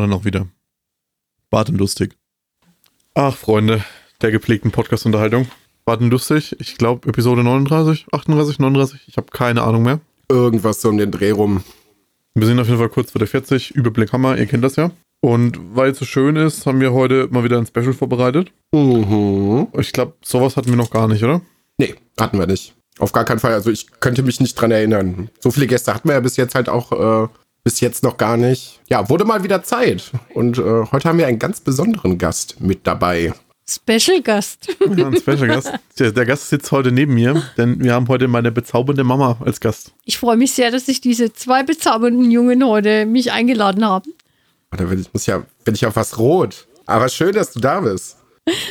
Alle noch wieder. Bart und lustig. Ach, Freunde der gepflegten Podcast-Unterhaltung. Warten lustig. Ich glaube, Episode 39, 38, 39. Ich habe keine Ahnung mehr. Irgendwas so um den Dreh rum. Wir sind auf jeden Fall kurz vor der 40. Überblick Hammer, ihr kennt das ja. Und weil es so schön ist, haben wir heute mal wieder ein Special vorbereitet. Mhm. Ich glaube, sowas hatten wir noch gar nicht, oder? Nee, hatten wir nicht. Auf gar keinen Fall. Also ich könnte mich nicht dran erinnern. So viele Gäste hatten wir ja bis jetzt halt auch äh, bis jetzt noch gar nicht. Ja, wurde mal wieder Zeit. Und äh, heute haben wir einen ganz besonderen Gast mit dabei. Special Gast. Ja, ein Special Gast. Der, der, Gast sitzt heute neben mir, denn wir haben heute meine bezaubernde Mama als Gast. Ich freue mich sehr, dass sich diese zwei bezaubernden Jungen heute mich eingeladen haben. Da bin ich, muss ja, bin ich ja fast rot. Aber schön, dass du da bist.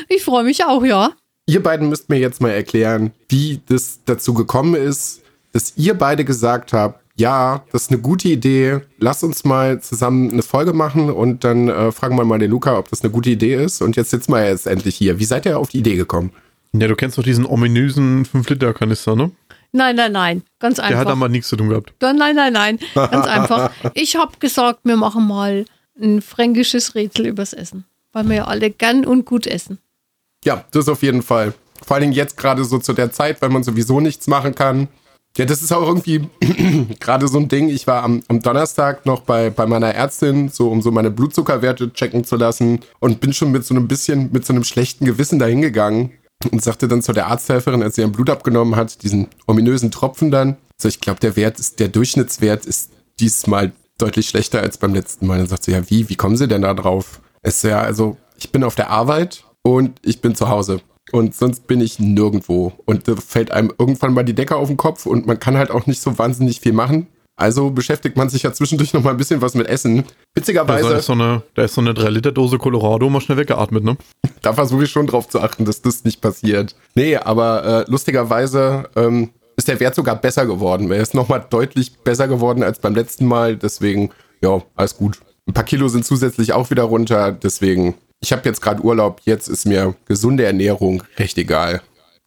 Ich freue mich auch, ja. Ihr beiden müsst mir jetzt mal erklären, wie das dazu gekommen ist, dass ihr beide gesagt habt, ja, das ist eine gute Idee. Lass uns mal zusammen eine Folge machen und dann äh, fragen wir mal den Luca, ob das eine gute Idee ist. Und jetzt sitzen wir jetzt endlich hier. Wie seid ihr auf die Idee gekommen? Ja, du kennst doch diesen ominösen 5-Liter-Kanister, ne? Nein, nein, nein. Ganz einfach. Der hat aber nichts zu tun gehabt. Nein, nein, nein. Ganz einfach. Ich habe gesagt, wir machen mal ein fränkisches Rätsel übers Essen. Weil wir ja alle gern und gut essen. Ja, das auf jeden Fall. Vor allen Dingen jetzt gerade so zu der Zeit, weil man sowieso nichts machen kann. Ja, das ist auch irgendwie gerade so ein Ding. Ich war am, am, Donnerstag noch bei, bei meiner Ärztin, so um so meine Blutzuckerwerte checken zu lassen und bin schon mit so einem bisschen, mit so einem schlechten Gewissen dahingegangen und sagte dann zu der Arzthelferin, als sie ihren Blut abgenommen hat, diesen ominösen Tropfen dann, so ich glaube, der Wert ist, der Durchschnittswert ist diesmal deutlich schlechter als beim letzten Mal. Dann sagt sie, ja, wie, wie kommen Sie denn da drauf? Es ist ja, also, ich bin auf der Arbeit und ich bin zu Hause und sonst bin ich nirgendwo. Und da fällt einem irgendwann mal die Decke auf den Kopf und man kann halt auch nicht so wahnsinnig viel machen. Also beschäftigt man sich ja zwischendurch noch mal ein bisschen was mit Essen. Witzigerweise. Da ist so eine, da ist so eine 3-Liter-Dose Colorado mal schnell weggeatmet, ne? da versuche ich schon drauf zu achten, dass das nicht passiert. Nee, aber äh, lustigerweise ähm, ist der Wert sogar besser geworden. Er ist noch mal deutlich besser geworden als beim letzten Mal. Deswegen, ja, alles gut. Ein paar Kilo sind zusätzlich auch wieder runter. Deswegen ich habe jetzt gerade Urlaub, jetzt ist mir gesunde Ernährung recht egal.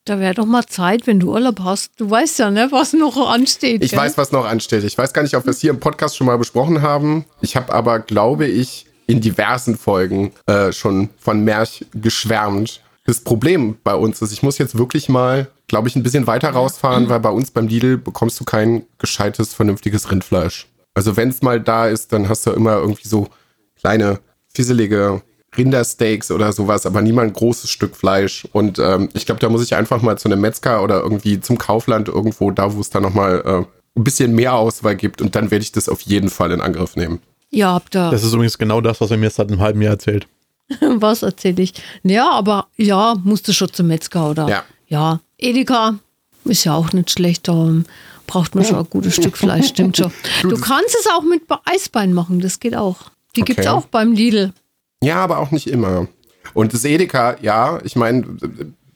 Da wäre doch mal Zeit, wenn du Urlaub hast. Du weißt ja, ne, was noch ansteht. Ich gell? weiß, was noch ansteht. Ich weiß gar nicht, ob wir es hier im Podcast schon mal besprochen haben. Ich habe aber, glaube ich, in diversen Folgen äh, schon von Merch geschwärmt. Das Problem bei uns ist, ich muss jetzt wirklich mal, glaube ich, ein bisschen weiter rausfahren, weil bei uns beim Lidl bekommst du kein gescheites, vernünftiges Rindfleisch. Also wenn es mal da ist, dann hast du immer irgendwie so kleine, fisselige Rindersteaks oder sowas, aber niemand ein großes Stück Fleisch. Und ähm, ich glaube, da muss ich einfach mal zu einem Metzger oder irgendwie zum Kaufland irgendwo, da wo es da nochmal äh, ein bisschen mehr Auswahl gibt. Und dann werde ich das auf jeden Fall in Angriff nehmen. Ja, habt ihr. Das ist übrigens genau das, was er mir seit einem halben Jahr erzählt. was erzähle ich? Ja, aber ja, musst du schon zum Metzger oder? Ja. Ja, Edeka ist ja auch nicht schlecht. Da braucht man schon ein gutes Stück Fleisch, stimmt schon. Du kannst es auch mit Eisbein machen, das geht auch. Die okay. gibt es auch beim Lidl. Ja, aber auch nicht immer. Und das Edeka, ja, ich meine,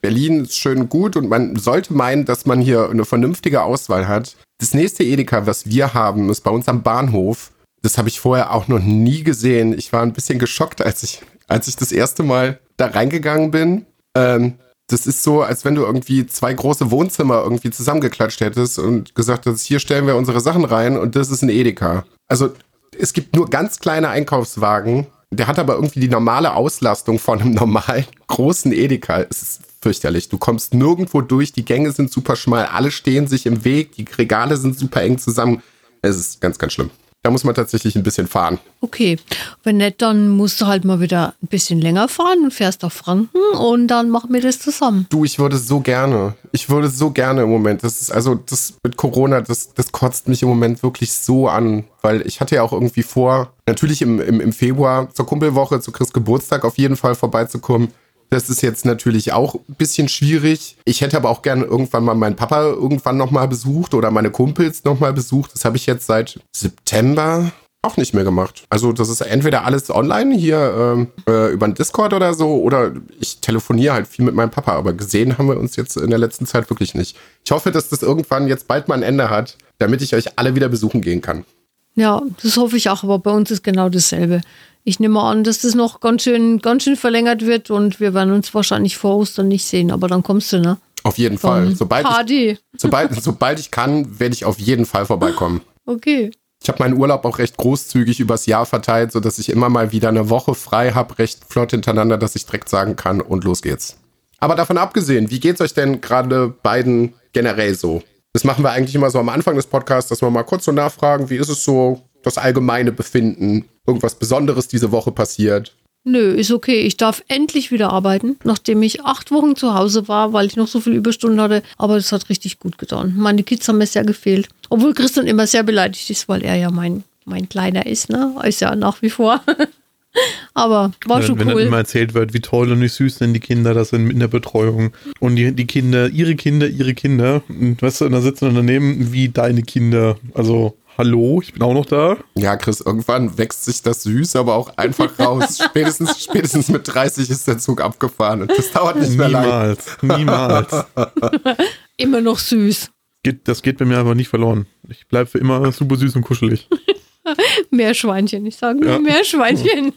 Berlin ist schön gut und man sollte meinen, dass man hier eine vernünftige Auswahl hat. Das nächste Edeka, was wir haben, ist bei uns am Bahnhof. Das habe ich vorher auch noch nie gesehen. Ich war ein bisschen geschockt, als ich, als ich das erste Mal da reingegangen bin. Ähm, das ist so, als wenn du irgendwie zwei große Wohnzimmer irgendwie zusammengeklatscht hättest und gesagt hast, hier stellen wir unsere Sachen rein und das ist ein Edeka. Also es gibt nur ganz kleine Einkaufswagen der hat aber irgendwie die normale Auslastung von einem normalen großen Edeka. Es ist fürchterlich. Du kommst nirgendwo durch, die Gänge sind super schmal, alle stehen sich im Weg, die Regale sind super eng zusammen. Es ist ganz, ganz schlimm. Da muss man tatsächlich ein bisschen fahren. Okay, wenn nicht, dann musst du halt mal wieder ein bisschen länger fahren und fährst auf Franken und dann machen wir das zusammen. Du, ich würde so gerne. Ich würde so gerne im Moment. Das ist also das mit Corona, das, das kotzt mich im Moment wirklich so an, weil ich hatte ja auch irgendwie vor, natürlich im, im, im Februar zur Kumpelwoche, zu Chris Geburtstag auf jeden Fall vorbeizukommen. Das ist jetzt natürlich auch ein bisschen schwierig. Ich hätte aber auch gerne irgendwann mal meinen Papa irgendwann nochmal besucht oder meine Kumpels nochmal besucht. Das habe ich jetzt seit September auch nicht mehr gemacht. Also das ist entweder alles online hier äh, äh, über den Discord oder so oder ich telefoniere halt viel mit meinem Papa, aber gesehen haben wir uns jetzt in der letzten Zeit wirklich nicht. Ich hoffe, dass das irgendwann jetzt bald mal ein Ende hat, damit ich euch alle wieder besuchen gehen kann. Ja, das hoffe ich auch, aber bei uns ist genau dasselbe ich nehme an, dass das noch ganz schön, ganz schön verlängert wird und wir werden uns wahrscheinlich vor Ostern nicht sehen, aber dann kommst du, ne? Auf jeden Fall. Sobald Party. Ich, sobald, sobald ich kann, werde ich auf jeden Fall vorbeikommen. Okay. Ich habe meinen Urlaub auch recht großzügig übers Jahr verteilt, sodass ich immer mal wieder eine Woche frei habe, recht flott hintereinander, dass ich direkt sagen kann und los geht's. Aber davon abgesehen, wie geht's euch denn gerade beiden generell so? Das machen wir eigentlich immer so am Anfang des Podcasts, dass wir mal kurz so nachfragen, wie ist es so, das allgemeine Befinden, irgendwas Besonderes diese Woche passiert. Nö, ist okay. Ich darf endlich wieder arbeiten, nachdem ich acht Wochen zu Hause war, weil ich noch so viel Überstunden hatte. Aber das hat richtig gut getan. Meine Kids haben mir sehr gefehlt. Obwohl Christian immer sehr beleidigt ist, weil er ja mein, mein Kleiner ist, ne? Ist ja nach wie vor. Aber war schon wenn cool. dann immer erzählt wird, wie toll und wie süß denn die Kinder das sind mit der Betreuung. Und die, die Kinder, ihre Kinder, ihre Kinder. Und weißt du, und da sitzen dann daneben wie deine Kinder. Also, hallo, ich bin auch noch da. Ja, Chris, irgendwann wächst sich das süß, aber auch einfach raus. spätestens, spätestens mit 30 ist der Zug abgefahren und das dauert nicht mehr lange. Niemals, niemals. Immer noch süß. Geht, das geht bei mir aber nicht verloren. Ich bleibe für immer super süß und kuschelig. Meerschweinchen, ich sage nur Ja. Meerschweinchen.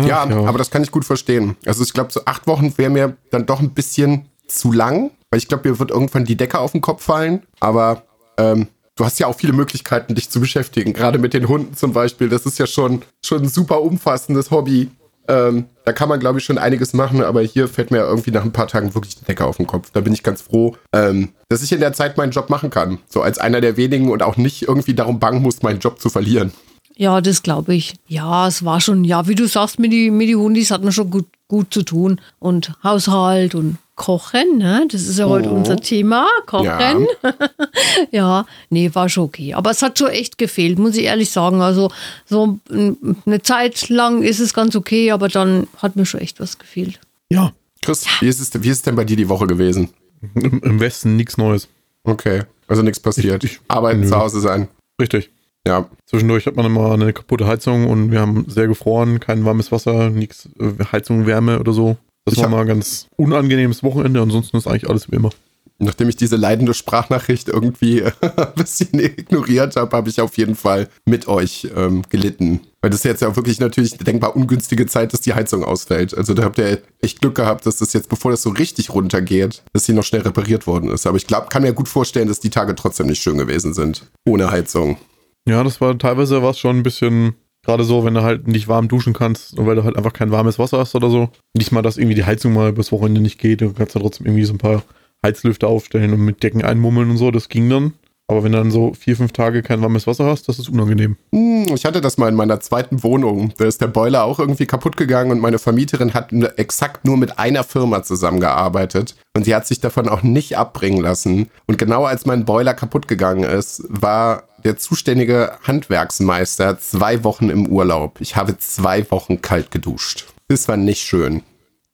Ja, aber das kann ich gut verstehen. Also ich glaube, so acht Wochen wäre mir dann doch ein bisschen zu lang, weil ich glaube, mir wird irgendwann die Decke auf den Kopf fallen. Aber ähm, du hast ja auch viele Möglichkeiten, dich zu beschäftigen. Gerade mit den Hunden zum Beispiel. Das ist ja schon, schon ein super umfassendes Hobby. Ähm, da kann man, glaube ich, schon einiges machen, aber hier fällt mir irgendwie nach ein paar Tagen wirklich die Decke auf den Kopf. Da bin ich ganz froh, ähm, dass ich in der Zeit meinen Job machen kann. So als einer der wenigen und auch nicht irgendwie darum bangen muss, meinen Job zu verlieren. Ja, das glaube ich. Ja, es war schon, ja, wie du sagst, mit die, mit die Hundis hat man schon gut, gut zu tun. Und Haushalt und Kochen, ne? Das ist ja heute unser Thema. Kochen. Ja. nee, war schon okay. Aber es hat schon echt gefehlt, muss ich ehrlich sagen. Also, so eine Zeit lang ist es ganz okay, aber dann hat mir schon echt was gefehlt. Ja, Chris, wie ist, es, wie ist es denn bei dir die Woche gewesen? im, im Westen nichts Neues. Okay, also nichts passiert. Ich- ich- Arbeiten, nö. zu Hause sein. Richtig. Ja, Zwischendurch hat man immer eine kaputte Heizung und wir haben sehr gefroren, kein warmes Wasser, nichts, äh, Heizung, Wärme oder so. Das Ich war mal ein ganz unangenehmes Wochenende, ansonsten ist eigentlich alles wie immer. nachdem ich diese leidende Sprachnachricht irgendwie ein bisschen ignoriert habe, habe ich auf jeden Fall mit euch ähm, gelitten. Weil das ist jetzt ja wirklich natürlich eine denkbar ungünstige Zeit, dass die Heizung ausfällt. Also da habt ihr echt Glück gehabt, dass das jetzt, bevor das so richtig runtergeht, dass sie noch schnell repariert worden ist. Aber ich glaube, kann mir gut vorstellen, dass die Tage trotzdem nicht schön gewesen sind. Ohne Heizung. Ja, das war teilweise war es schon ein bisschen, gerade so, wenn du halt nicht warm duschen kannst, weil du halt einfach kein warmes Wasser hast oder so. Nicht mal, dass irgendwie die Heizung mal übers Wochenende nicht geht, du kannst da trotzdem irgendwie so ein paar Heizlüfter aufstellen und mit Decken einmummeln und so, das ging dann. Aber wenn du dann so vier, fünf Tage kein warmes Wasser hast, das ist unangenehm. Hm, Ich hatte das mal in meiner zweiten Wohnung. Da ist der Boiler auch irgendwie kaputt gegangen und meine Vermieterin hat exakt nur mit einer Firma zusammengearbeitet und sie hat sich davon auch nicht abbringen lassen. Und genau als mein Boiler kaputt gegangen ist, war der zuständige Handwerksmeister zwei Wochen im Urlaub. Ich habe zwei Wochen kalt geduscht. Das war nicht schön.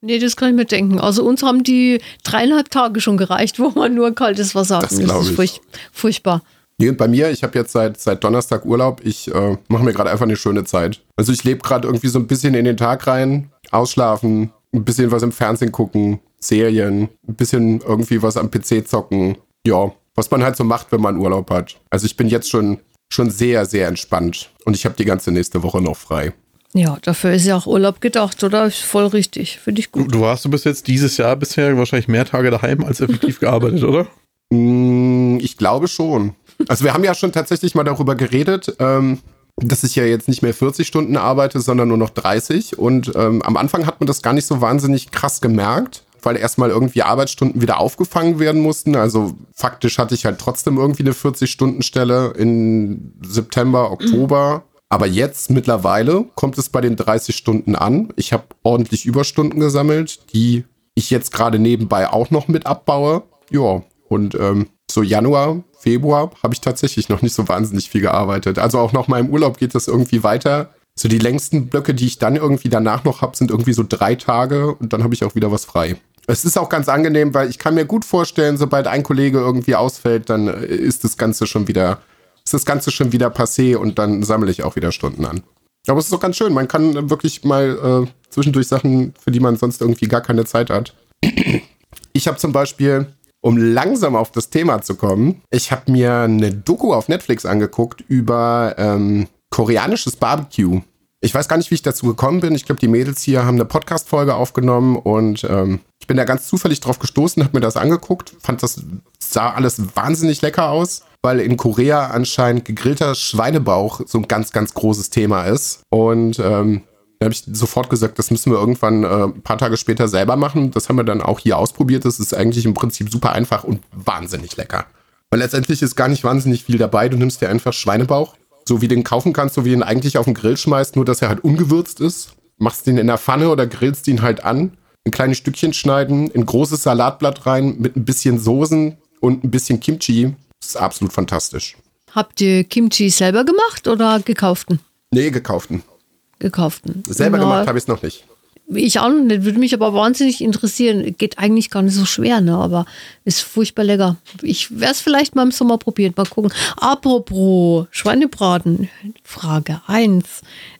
Nee, das kann ich mir denken. Also uns haben die dreieinhalb Tage schon gereicht, wo man nur kaltes Wasser Das hatten. glaub ist furch furchtbar. Nee, und bei mir, ich habe jetzt seit, seit Donnerstag Urlaub. Ich äh, mache mir gerade einfach eine schöne Zeit. Also ich lebe gerade irgendwie so ein bisschen in den Tag rein, ausschlafen, ein bisschen was im Fernsehen gucken, Serien, ein bisschen irgendwie was am PC zocken. Ja, was man halt so macht, wenn man Urlaub hat. Also ich bin jetzt schon, schon sehr, sehr entspannt. Und ich habe die ganze nächste Woche noch frei. Ja, dafür ist ja auch Urlaub gedacht, oder? Ist voll richtig. Finde ich Du, gut. du warst du bis jetzt dieses Jahr bisher wahrscheinlich mehr Tage daheim als effektiv gearbeitet, oder? Mm, Ich glaube schon. Also wir haben ja schon tatsächlich mal darüber geredet, ähm, dass ich ja jetzt nicht mehr 40 Stunden arbeite, sondern nur noch 30. Und ähm, am Anfang hat man das gar nicht so wahnsinnig krass gemerkt, weil erstmal irgendwie Arbeitsstunden wieder aufgefangen werden mussten. Also faktisch hatte ich halt trotzdem irgendwie eine 40-Stunden-Stelle in September, Oktober. Aber jetzt mittlerweile kommt es bei den 30 Stunden an. Ich habe ordentlich Überstunden gesammelt, die ich jetzt gerade nebenbei auch noch mit abbaue. Ja, und ähm, so Januar, Februar habe ich tatsächlich noch nicht so wahnsinnig viel gearbeitet. Also auch nach meinem Urlaub geht das irgendwie weiter. So die längsten Blöcke, die ich dann irgendwie danach noch habe, sind irgendwie so drei Tage und dann habe ich auch wieder was frei. Es ist auch ganz angenehm, weil ich kann mir gut vorstellen, sobald ein Kollege irgendwie ausfällt, dann äh, ist das Ganze schon wieder, ist das Ganze schon wieder passé und dann sammle ich auch wieder Stunden an. Aber es ist doch ganz schön. Man kann wirklich mal äh, zwischendurch Sachen, für die man sonst irgendwie gar keine Zeit hat. Ich habe zum Beispiel, um langsam auf das Thema zu kommen, ich habe mir eine Doku auf Netflix angeguckt über ähm, koreanisches Barbecue. Ich weiß gar nicht, wie ich dazu gekommen bin. Ich glaube, die Mädels hier haben eine Podcast-Folge aufgenommen und ähm, ich bin da ganz zufällig drauf gestoßen, habe mir das angeguckt, fand das sah alles wahnsinnig lecker aus, weil in Korea anscheinend gegrillter Schweinebauch so ein ganz, ganz großes Thema ist. Und ähm, da habe ich sofort gesagt, das müssen wir irgendwann äh, ein paar Tage später selber machen. Das haben wir dann auch hier ausprobiert. Das ist eigentlich im Prinzip super einfach und wahnsinnig lecker. Weil letztendlich ist gar nicht wahnsinnig viel dabei. Du nimmst dir einfach Schweinebauch, so wie den kaufen kannst, so wie ihn eigentlich auf den Grill schmeißt, nur dass er halt ungewürzt ist. Machst den in der Pfanne oder grillst ihn halt an. In kleine Stückchen schneiden, in großes Salatblatt rein mit ein bisschen Soßen und ein bisschen Kimchi. Das ist absolut fantastisch. Habt ihr Kimchi selber gemacht oder gekauften? Nee, gekauften. Gekauften. Selber ja, gemacht habe ich es noch nicht. Ich auch nicht, würde mich aber wahnsinnig interessieren. Geht eigentlich gar nicht so schwer, ne? aber ist furchtbar lecker. Ich werde es vielleicht mal im Sommer probieren, mal gucken. Apropos Schweinebraten, Frage 1.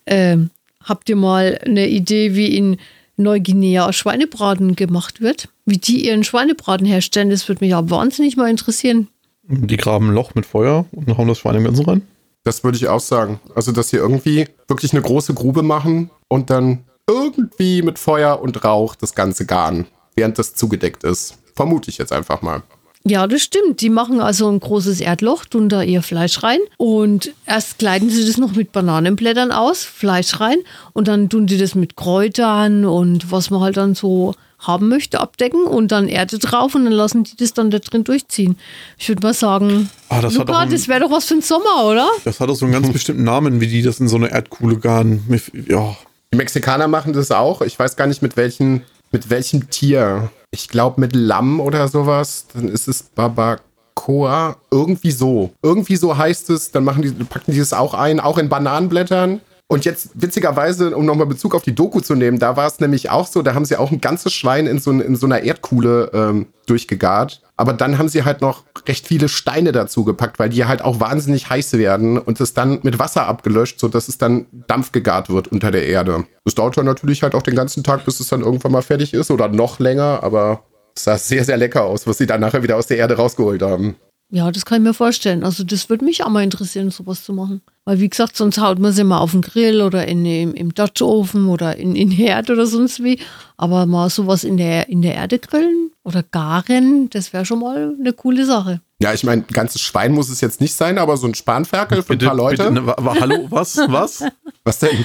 Ähm, habt ihr mal eine Idee, wie in Neuguinea Schweinebraten gemacht wird? Wie die ihren Schweinebraten herstellen, das würde mich ja wahnsinnig mal interessieren. Die graben ein Loch mit Feuer und hauen das Schwein im Ganzen rein? Das würde ich auch sagen. Also, dass sie irgendwie wirklich eine große Grube machen und dann irgendwie mit Feuer und Rauch das Ganze garen, während das zugedeckt ist. Vermute ich jetzt einfach mal. Ja, das stimmt. Die machen also ein großes Erdloch, tun da ihr Fleisch rein und erst kleiden sie das noch mit Bananenblättern aus, Fleisch rein und dann tun sie das mit Kräutern und was man halt dann so haben möchte, abdecken und dann Erde drauf und dann lassen die das dann da drin durchziehen. Ich würde mal sagen, ah, das, Luca, das wäre doch was für den Sommer, oder? Das hat doch so einen ganz bestimmten Namen, wie die das in so eine Erdkuhle garen. Ja. Die Mexikaner machen das auch. Ich weiß gar nicht mit welchen, mit welchem Tier. Ich glaube mit Lamm oder sowas. Dann ist es Babacoa. Irgendwie so. Irgendwie so heißt es. Dann machen die, packen die das auch ein, auch in Bananenblättern. Und jetzt witzigerweise, um nochmal Bezug auf die Doku zu nehmen, da war es nämlich auch so, da haben sie auch ein ganzes Schwein in so, in so einer Erdkuhle ähm, durchgegart. Aber dann haben sie halt noch recht viele Steine dazu gepackt, weil die halt auch wahnsinnig heiß werden und es dann mit Wasser abgelöscht, sodass es dann Dampf gegart wird unter der Erde. Das dauert dann natürlich halt auch den ganzen Tag, bis es dann irgendwann mal fertig ist oder noch länger, aber es sah sehr, sehr lecker aus, was sie dann nachher wieder aus der Erde rausgeholt haben. Ja, das kann ich mir vorstellen. Also das würde mich auch mal interessieren, sowas zu machen. Weil wie gesagt, sonst haut man sie mal auf den Grill oder in, im, im Dutch-Ofen oder in, in Herd oder sonst wie. Aber mal sowas in der, in der Erde grillen oder garen, das wäre schon mal eine coole Sache. Ja, ich meine, ein ganzes Schwein muss es jetzt nicht sein, aber so ein Spanferkel für bitte, ein paar Leute. Bitte, ne, hallo, was? Was? was denn?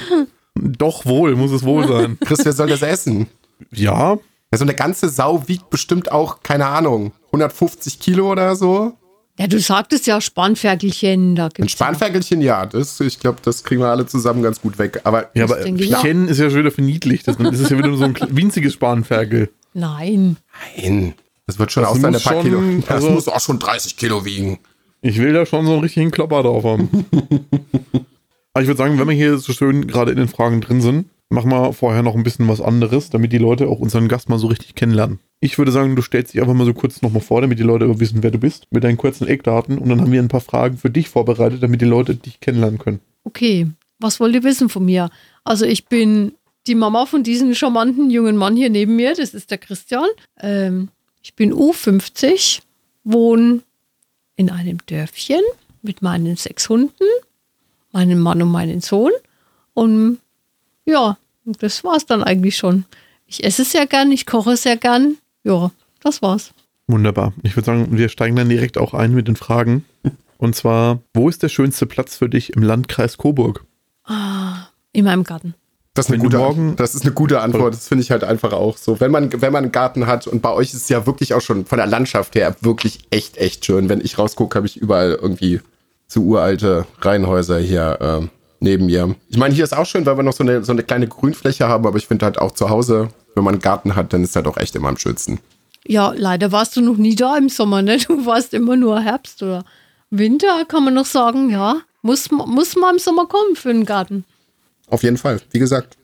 Doch wohl, muss es wohl sein. Chris, wer soll das essen? Ja. Also eine ganze Sau wiegt bestimmt auch, keine Ahnung, 150 Kilo oder so. Ja, du sagtest ja Spanferkelchen. Da gibt's Ein Spanferkelchen, ja. Das, ich glaube, das kriegen wir alle zusammen ganz gut weg. Aber ja, aber Chen ist ja schon wieder für niedlich. Das, das ist ja wieder so ein winziges Spanferkel. Nein. Nein. Das wird schon das aus seine paar Kilo. Das also, muss auch schon 30 Kilo wiegen. Ich will da schon so einen richtigen Klopper drauf haben. aber ich würde sagen, wenn wir hier so schön gerade in den Fragen drin sind, machen wir vorher noch ein bisschen was anderes, damit die Leute auch unseren Gast mal so richtig kennenlernen. Ich würde sagen, du stellst dich einfach mal so kurz nochmal vor, damit die Leute wissen, wer du bist, mit deinen kurzen Eckdaten. Und dann haben wir ein paar Fragen für dich vorbereitet, damit die Leute dich kennenlernen können. Okay, was wollt ihr wissen von mir? Also ich bin die Mama von diesem charmanten jungen Mann hier neben mir, das ist der Christian. Ähm, ich bin U50, wohne in einem Dörfchen mit meinen sechs Hunden, meinem Mann und meinem Sohn. Und ja, das war's dann eigentlich schon. Ich esse sehr gern, ich koche sehr gern ja, das war's. Wunderbar. Ich würde sagen, wir steigen dann direkt auch ein mit den Fragen. Und zwar, wo ist der schönste Platz für dich im Landkreis Coburg? Ah, in meinem Garten. Das ist, eine gute, morgen, das ist eine gute Antwort. Das finde ich halt einfach auch so. Wenn man, wenn man einen Garten hat und bei euch ist es ja wirklich auch schon von der Landschaft her wirklich echt, echt schön. Wenn ich rausgucke, habe ich überall irgendwie so uralte Reihenhäuser hier äh, neben mir. Ich meine, hier ist auch schön, weil wir noch so eine, so eine kleine Grünfläche haben, aber ich finde halt auch zu Hause wenn man einen Garten hat, dann ist er doch echt immer am schönsten. Ja, leider warst du noch nie da im Sommer, ne? Du warst immer nur Herbst oder Winter, kann man noch sagen, ja. Muss, muss mal im Sommer kommen für einen Garten. Auf jeden Fall. Wie gesagt,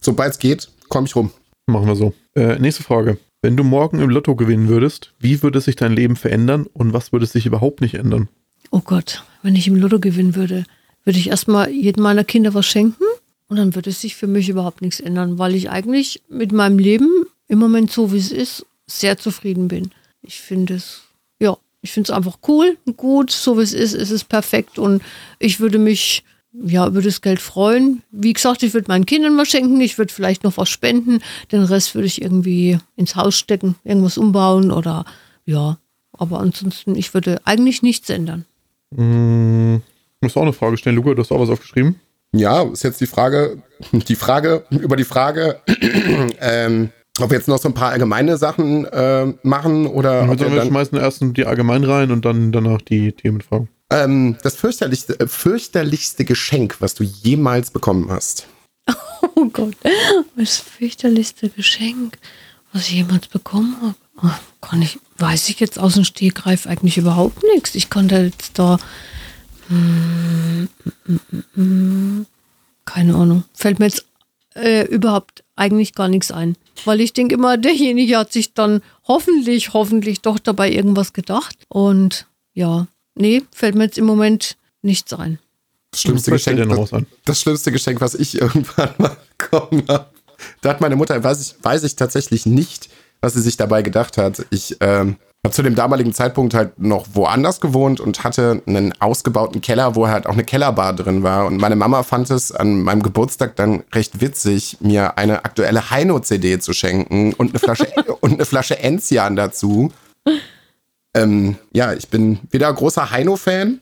sobald es geht, komme ich rum. Machen wir so. Äh, nächste Frage. Wenn du morgen im Lotto gewinnen würdest, wie würde sich dein Leben verändern und was würde sich überhaupt nicht ändern? Oh Gott, wenn ich im Lotto gewinnen würde, würde ich erstmal jedem meiner Kinder was schenken und dann würde sich für mich überhaupt nichts ändern, weil ich eigentlich mit meinem Leben im Moment so wie es ist, sehr zufrieden bin. Ich finde es, ja, ich finde es einfach cool, gut, so wie es ist, ist es perfekt und ich würde mich ja, über das Geld freuen. Wie gesagt, ich würde meinen Kindern was schenken, ich würde vielleicht noch was spenden, den Rest würde ich irgendwie ins Haus stecken, irgendwas umbauen oder ja, Aber ansonsten, ich würde eigentlich nichts ändern. Hm, musst du auch eine Frage stellen, Luca, du hast auch was aufgeschrieben. Ja, ist jetzt die Frage, die Frage über die Frage, ähm, ob wir jetzt noch so ein paar allgemeine Sachen äh, machen oder. Also wir dann, schmeißen erst die allgemein rein und dann danach die Themenfragen. Ähm, das fürchterlichste, äh, fürchterlichste Geschenk, was du jemals bekommen hast. Oh Gott, das fürchterlichste Geschenk, was ich jemals bekommen habe. Oh, kann ich, weiß ich jetzt aus dem Stegreif eigentlich überhaupt nichts. Ich konnte jetzt da. Keine Ahnung. Fällt mir jetzt äh, überhaupt eigentlich gar nichts ein. Weil ich denke immer, derjenige hat sich dann hoffentlich, hoffentlich doch dabei irgendwas gedacht. Und ja, nee, fällt mir jetzt im Moment nichts ein. Das schlimmste, Geschenk, das, das, schlimmste Geschenk, was ich irgendwann mal bekommen habe. Da hat meine Mutter, weiß ich, weiß ich tatsächlich nicht, was sie sich dabei gedacht hat. Ich ähm, habe zu dem damaligen Zeitpunkt halt noch woanders gewohnt und hatte einen ausgebauten Keller, wo halt auch eine Kellerbar drin war. Und meine Mama fand es an meinem Geburtstag dann recht witzig, mir eine aktuelle Heino-CD zu schenken und eine Flasche und eine Flasche Enzian dazu. Ähm, ja, ich bin wieder großer Heino-Fan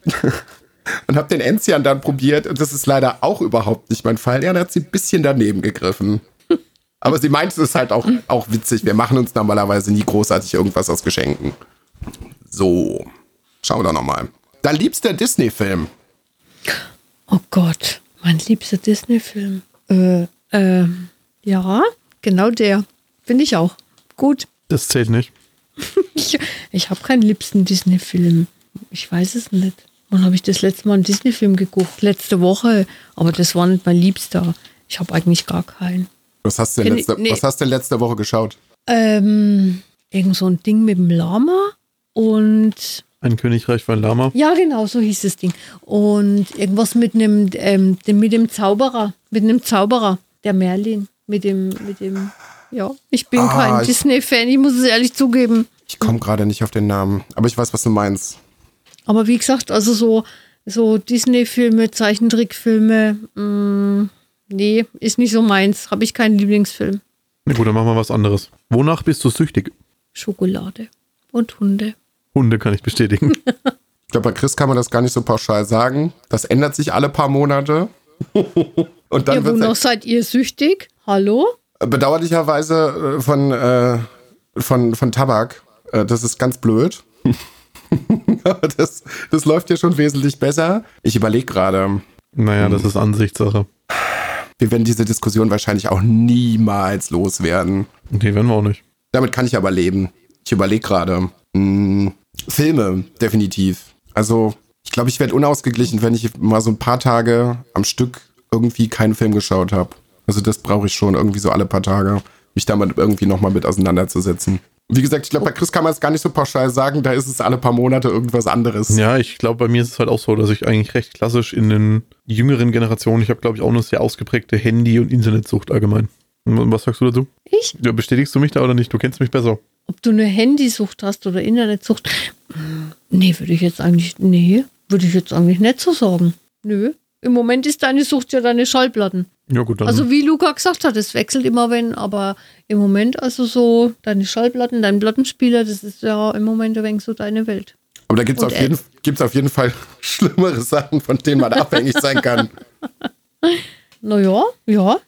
und habe den Enzian dann probiert und das ist leider auch überhaupt nicht mein Fall. Ja, da hat sie ein bisschen daneben gegriffen. Aber sie meinte es halt auch, auch witzig. Wir machen uns normalerweise nie großartig irgendwas aus Geschenken. So, schauen wir doch nochmal. Dein liebster Disney-Film? Oh Gott, mein liebster Disney-Film. Äh, äh, ja, genau der. Finde ich auch. Gut. Das zählt nicht. ich ich habe keinen liebsten Disney-Film. Ich weiß es nicht. Wann habe ich das letzte Mal einen Disney-Film geguckt? Letzte Woche. Aber das war nicht mein Liebster. Ich habe eigentlich gar keinen. Was hast du denn, letzte, nee. was hast du letzte Woche geschaut? Ähm, irgend so ein Ding mit dem Lama und. Ein Königreich von Lama? Ja, genau, so hieß das Ding. Und irgendwas mit einem, ähm, mit dem Zauberer, mit einem Zauberer, der Merlin, mit dem, mit dem, ja. Ich bin ah, kein Disney-Fan, ich muss es ehrlich zugeben. Ich komme gerade nicht auf den Namen, aber ich weiß, was du meinst. Aber wie gesagt, also so, so Disney-Filme, Zeichentrickfilme, mh, mm, nee, ist nicht so meins. Habe ich keinen Lieblingsfilm. Na gut, dann machen wir was anderes. Wonach bist du süchtig? Schokolade und Hunde. Hunde kann ich bestätigen. ich glaube, bei Chris kann man das gar nicht so pauschal sagen. Das ändert sich alle paar Monate. und dann ja, wonach seid ihr süchtig? Hallo? Bedauerlicherweise äh, von, äh, von, von Tabak. Äh, das ist ganz blöd. das, das läuft ja schon wesentlich besser. Ich überlege gerade. Naja, das ist Ansichtssache. Wir werden diese Diskussion wahrscheinlich auch niemals loswerden. Nee, werden wir auch nicht. Damit kann ich aber leben. Ich überlege gerade. Hm, Filme, definitiv. Also, ich glaube, ich werde unausgeglichen, wenn ich mal so ein paar Tage am Stück irgendwie keinen Film geschaut habe. Also, das brauche ich schon irgendwie so alle paar Tage, mich damit irgendwie nochmal mit auseinanderzusetzen. Wie gesagt, ich glaube, bei Chris kann man es gar nicht so pauschal sagen, da ist es alle paar Monate irgendwas anderes. Ja, ich glaube, bei mir ist es halt auch so, dass ich eigentlich recht klassisch in den jüngeren Generationen, ich habe, glaube ich, auch eine sehr ausgeprägte Handy- und Internetsucht allgemein. Was sagst du dazu? Ich? Ja, bestätigst du mich da oder nicht? Du kennst mich besser. Ob du eine Handysucht hast oder Internetsucht? Hm, nee, würde ich jetzt eigentlich, nee, würde ich jetzt eigentlich nicht so sagen. Nö. Im Moment ist deine Sucht ja deine Schallplatten. Ja, gut, dann. Also wie Luca gesagt hat, es wechselt immer wenn, aber im Moment also so deine Schallplatten, dein Plattenspieler, das ist ja im Moment ein wenig so deine Welt. Aber da gibt es auf, jeden, auf jeden Fall schlimmere Sachen, von denen man abhängig sein kann. Naja, ja.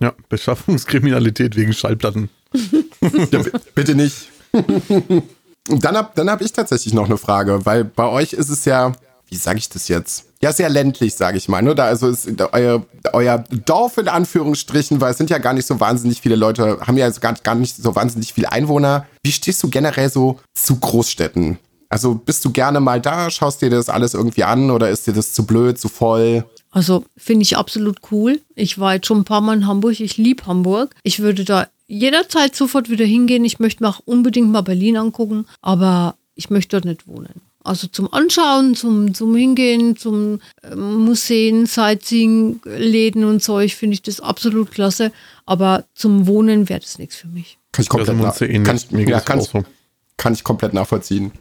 Ja, Beschaffungskriminalität wegen Schallplatten. ja, bitte nicht. Und dann habe dann hab ich tatsächlich noch eine Frage, weil bei euch ist es ja, wie sage ich das jetzt? Ja, sehr ländlich, sage ich mal. Ne? Da also ist euer, euer Dorf in Anführungsstrichen, weil es sind ja gar nicht so wahnsinnig viele Leute, haben ja also gar, gar nicht so wahnsinnig viele Einwohner. Wie stehst du generell so zu Großstädten? Also bist du gerne mal da, schaust dir das alles irgendwie an oder ist dir das zu blöd, zu voll? Also finde ich absolut cool. Ich war jetzt schon ein paar Mal in Hamburg. Ich liebe Hamburg. Ich würde da jederzeit sofort wieder hingehen. Ich möchte mir auch unbedingt mal Berlin angucken, aber ich möchte dort nicht wohnen. Also zum Anschauen, zum, zum Hingehen, zum äh, Museen, Sightseeing, Läden und Zeug finde ich das absolut klasse. Aber zum Wohnen wäre das nichts für mich. Kann ich komplett, nach, kann ich, ja, kann, ich, kann ich komplett nachvollziehen.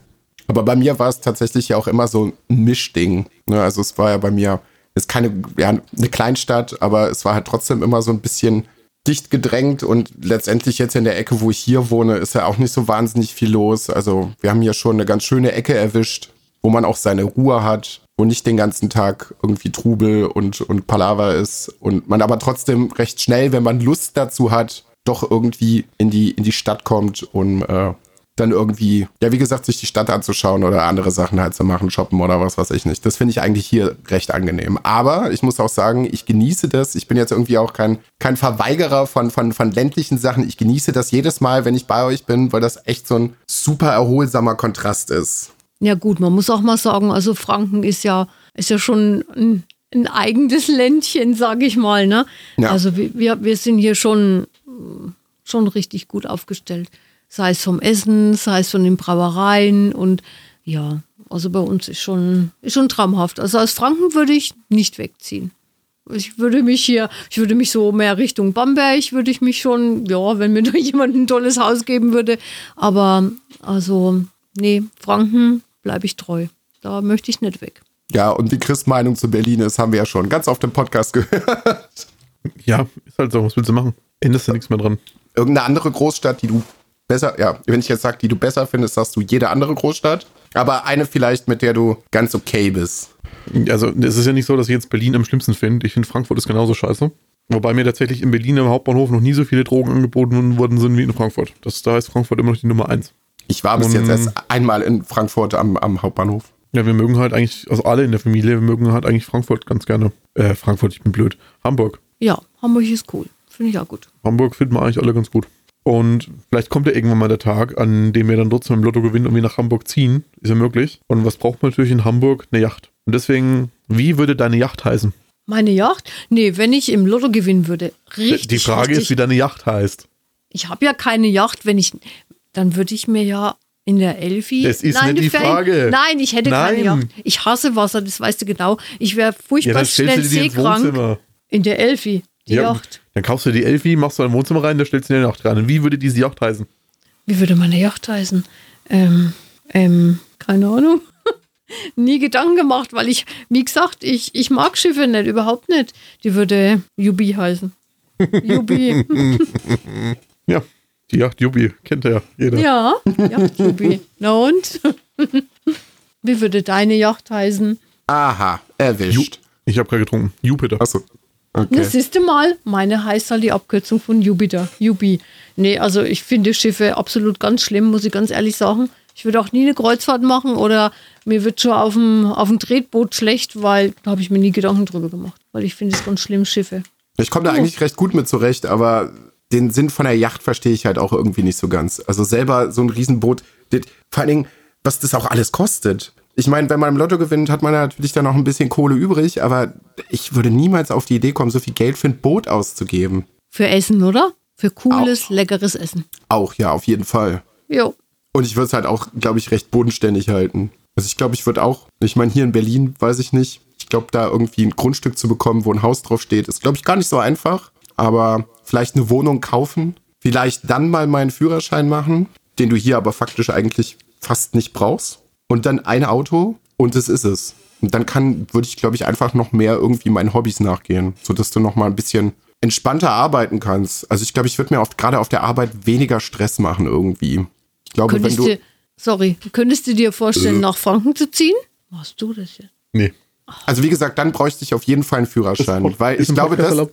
Aber bei mir war es tatsächlich ja auch immer so ein Mischding. Ne? Also es war ja bei mir, ist keine, ja, eine Kleinstadt, aber es war halt trotzdem immer so ein bisschen dicht gedrängt und letztendlich jetzt in der Ecke, wo ich hier wohne, ist ja auch nicht so wahnsinnig viel los. Also wir haben hier schon eine ganz schöne Ecke erwischt, wo man auch seine Ruhe hat, wo nicht den ganzen Tag irgendwie Trubel und, und Palaver ist und man aber trotzdem recht schnell, wenn man Lust dazu hat, doch irgendwie in die, in die Stadt kommt, um äh, dann irgendwie, ja, wie gesagt, sich die Stadt anzuschauen oder andere Sachen halt zu machen, shoppen oder was weiß ich nicht. Das finde ich eigentlich hier recht angenehm. Aber ich muss auch sagen, ich genieße das. Ich bin jetzt irgendwie auch kein, kein Verweigerer von, von, von ländlichen Sachen. Ich genieße das jedes Mal, wenn ich bei euch bin, weil das echt so ein super erholsamer Kontrast ist. Ja, gut, man muss auch mal sagen, also Franken ist ja, ist ja schon ein, ein eigenes Ländchen, sage ich mal. Ne? Ja. Also wir, wir sind hier schon, schon richtig gut aufgestellt sei es vom Essen, sei es von den Brauereien und ja, also bei uns ist schon, ist schon traumhaft. Also aus Franken würde ich nicht wegziehen. Ich würde mich hier, ich würde mich so mehr Richtung Bamberg, würde ich mich schon, ja, wenn mir da jemand ein tolles Haus geben würde. Aber also, nee, Franken bleibe ich treu. Da möchte ich nicht weg. Ja, und die Chris-Meinung zu Berlin ist, haben wir ja schon ganz oft im Podcast gehört. Ja, ist halt so, was willst du machen? Änderst du nichts mehr dran. Irgendeine andere Großstadt, die du besser, ja, wenn ich jetzt sage, die du besser findest, sagst du jede andere Großstadt. Aber eine vielleicht, mit der du ganz okay bist. Also, es ist ja nicht so, dass ich jetzt Berlin am schlimmsten finde. Ich finde, Frankfurt ist genauso scheiße. Wobei mir tatsächlich in Berlin im Hauptbahnhof noch nie so viele Drogen angeboten worden sind wie in Frankfurt. Das, da ist Frankfurt immer noch die Nummer eins. Ich war bis Und, jetzt erst einmal in Frankfurt am, am Hauptbahnhof. Ja, wir mögen halt eigentlich, also alle in der Familie, wir mögen halt eigentlich Frankfurt ganz gerne. Äh, Frankfurt, ich bin blöd. Hamburg. Ja, Hamburg ist cool. Finde ich auch gut. Hamburg finden wir eigentlich alle ganz gut. Und vielleicht kommt ja irgendwann mal der Tag, an dem wir dann trotzdem im Lotto gewinnen und wir nach Hamburg ziehen. Ist ja möglich. Und was braucht man natürlich in Hamburg? Eine Yacht. Und deswegen, wie würde deine Yacht heißen? Meine Yacht? Nee, wenn ich im Lotto gewinnen würde. Richtig. Die Frage richtig. ist, wie deine Yacht heißt. Ich habe ja keine Yacht, wenn ich. Dann würde ich mir ja in der Elfi. Das ist Nein, nicht die Frage. Nein, ich hätte Nein. keine Yacht. Ich hasse Wasser, das weißt du genau. Ich wäre furchtbar ja, schnell seekrank. In der Elfi. Die ja, Yacht. Dann kaufst du die Elfi, machst du dein Wohnzimmer rein, da stellst du dir eine Yacht rein. Und wie würde diese Yacht heißen? Wie würde meine Yacht heißen? Ähm, ähm, keine Ahnung. Nie Gedanken gemacht, weil ich, wie gesagt, ich, ich mag Schiffe nicht, überhaupt nicht. Die würde Jubi heißen. Jubi. ja, die Yacht Jubi, kennt ja jeder. Ja, Yacht Jubi. Na und? wie würde deine Yacht heißen? Aha, erwischt. Ju ich habe gerade getrunken. Jupiter. Achso. Okay. Das siehste mal, meine heißt halt die Abkürzung von Jupiter. Jubi. Nee, also ich finde Schiffe absolut ganz schlimm, muss ich ganz ehrlich sagen. Ich würde auch nie eine Kreuzfahrt machen oder mir wird schon auf dem, auf dem Tretboot schlecht, weil da habe ich mir nie Gedanken drüber gemacht. Weil ich finde es ganz schlimm, Schiffe. Ich komme da oh. eigentlich recht gut mit zurecht, aber den Sinn von der Yacht verstehe ich halt auch irgendwie nicht so ganz. Also selber so ein Riesenboot, vor allen Dingen, was das auch alles kostet. Ich meine, wenn man im Lotto gewinnt, hat man natürlich dann noch ein bisschen Kohle übrig, aber ich würde niemals auf die Idee kommen, so viel Geld für ein Boot auszugeben. Für Essen, oder? Für cooles, auch. leckeres Essen. Auch, ja, auf jeden Fall. Jo. Und ich würde es halt auch, glaube ich, recht bodenständig halten. Also ich glaube, ich würde auch, ich meine, hier in Berlin weiß ich nicht. Ich glaube, da irgendwie ein Grundstück zu bekommen, wo ein Haus drauf steht, ist, glaube ich, gar nicht so einfach. Aber vielleicht eine Wohnung kaufen, vielleicht dann mal meinen Führerschein machen, den du hier aber faktisch eigentlich fast nicht brauchst und dann ein Auto und das ist es. Und dann kann, würde ich, glaube ich, einfach noch mehr irgendwie meinen Hobbys nachgehen, sodass du noch mal ein bisschen entspannter arbeiten kannst. Also ich glaube, ich würde mir oft gerade auf der Arbeit weniger Stress machen irgendwie. Ich glaube, könntest wenn du. Dir, sorry, könntest du dir vorstellen, äh, nach Franken zu ziehen? Machst du das jetzt? Nee. Also wie gesagt, dann bräuchte ich auf jeden Fall einen Führerschein, weil ich glaube, das,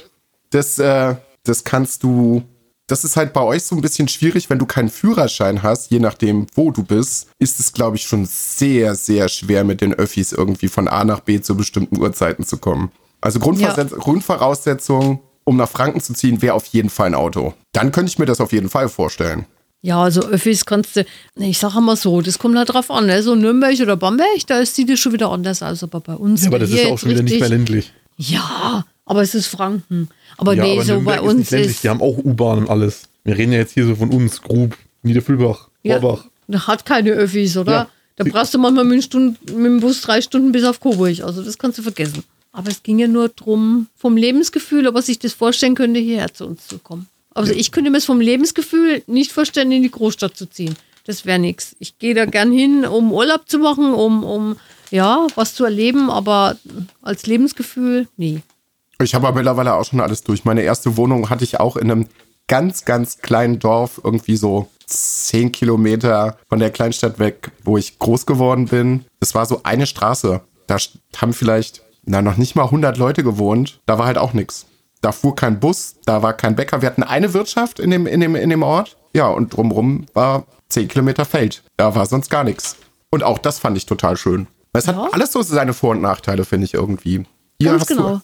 das, äh, das kannst du das ist halt bei euch so ein bisschen schwierig, wenn du keinen Führerschein hast, je nachdem, wo du bist, ist es, glaube ich, schon sehr, sehr schwer, mit den Öffis irgendwie von A nach B zu bestimmten Uhrzeiten zu kommen. Also Grundvoraussetzung, ja. Grundvoraussetzung um nach Franken zu ziehen, wäre auf jeden Fall ein Auto. Dann könnte ich mir das auf jeden Fall vorstellen. Ja, also Öffis kannst du, ich sage mal so, das kommt halt drauf an, ne? so Nürnberg oder Bamberg, da sieht es schon wieder anders aus, aber bei uns. Ja, aber das ist auch schon wieder nicht mehr ländlich. Ja, aber es ist Franken. Aber ja, nee, aber so Nürnberg bei uns ist, ist Die haben auch U-Bahn und alles. Wir reden ja jetzt hier so von uns, Grub, Niederfüllbach, Vorbach. Ja, hat keine Öffis, oder? Ja. Da brauchst du manchmal mit, Stunden, mit, dem Bus drei Stunden bis auf Coburg. Also das kannst du vergessen. Aber es ging ja nur darum, vom Lebensgefühl, ob er sich das vorstellen könnte, hierher zu uns zu kommen. Also ich könnte mir es vom Lebensgefühl nicht vorstellen, in die Großstadt zu ziehen. Das wäre nichts. Ich gehe da gern hin, um Urlaub zu machen, um, um ja, was zu erleben, aber als Lebensgefühl, nee. Ich habe aber mittlerweile auch schon alles durch. Meine erste Wohnung hatte ich auch in einem ganz, ganz kleinen Dorf, irgendwie so zehn Kilometer von der Kleinstadt weg, wo ich groß geworden bin. Es war so eine Straße. Da haben vielleicht, na, noch nicht mal 100 Leute gewohnt. Da war halt auch nichts. Da fuhr kein Bus, da war kein Bäcker. Wir hatten eine Wirtschaft in dem, in dem, in dem Ort. Ja, und drumrum war zehn Kilometer Feld. Da war sonst gar nichts. Und auch das fand ich total schön. Es ja. hat alles so seine Vor- und Nachteile, finde ich irgendwie. Ganz genau. Du,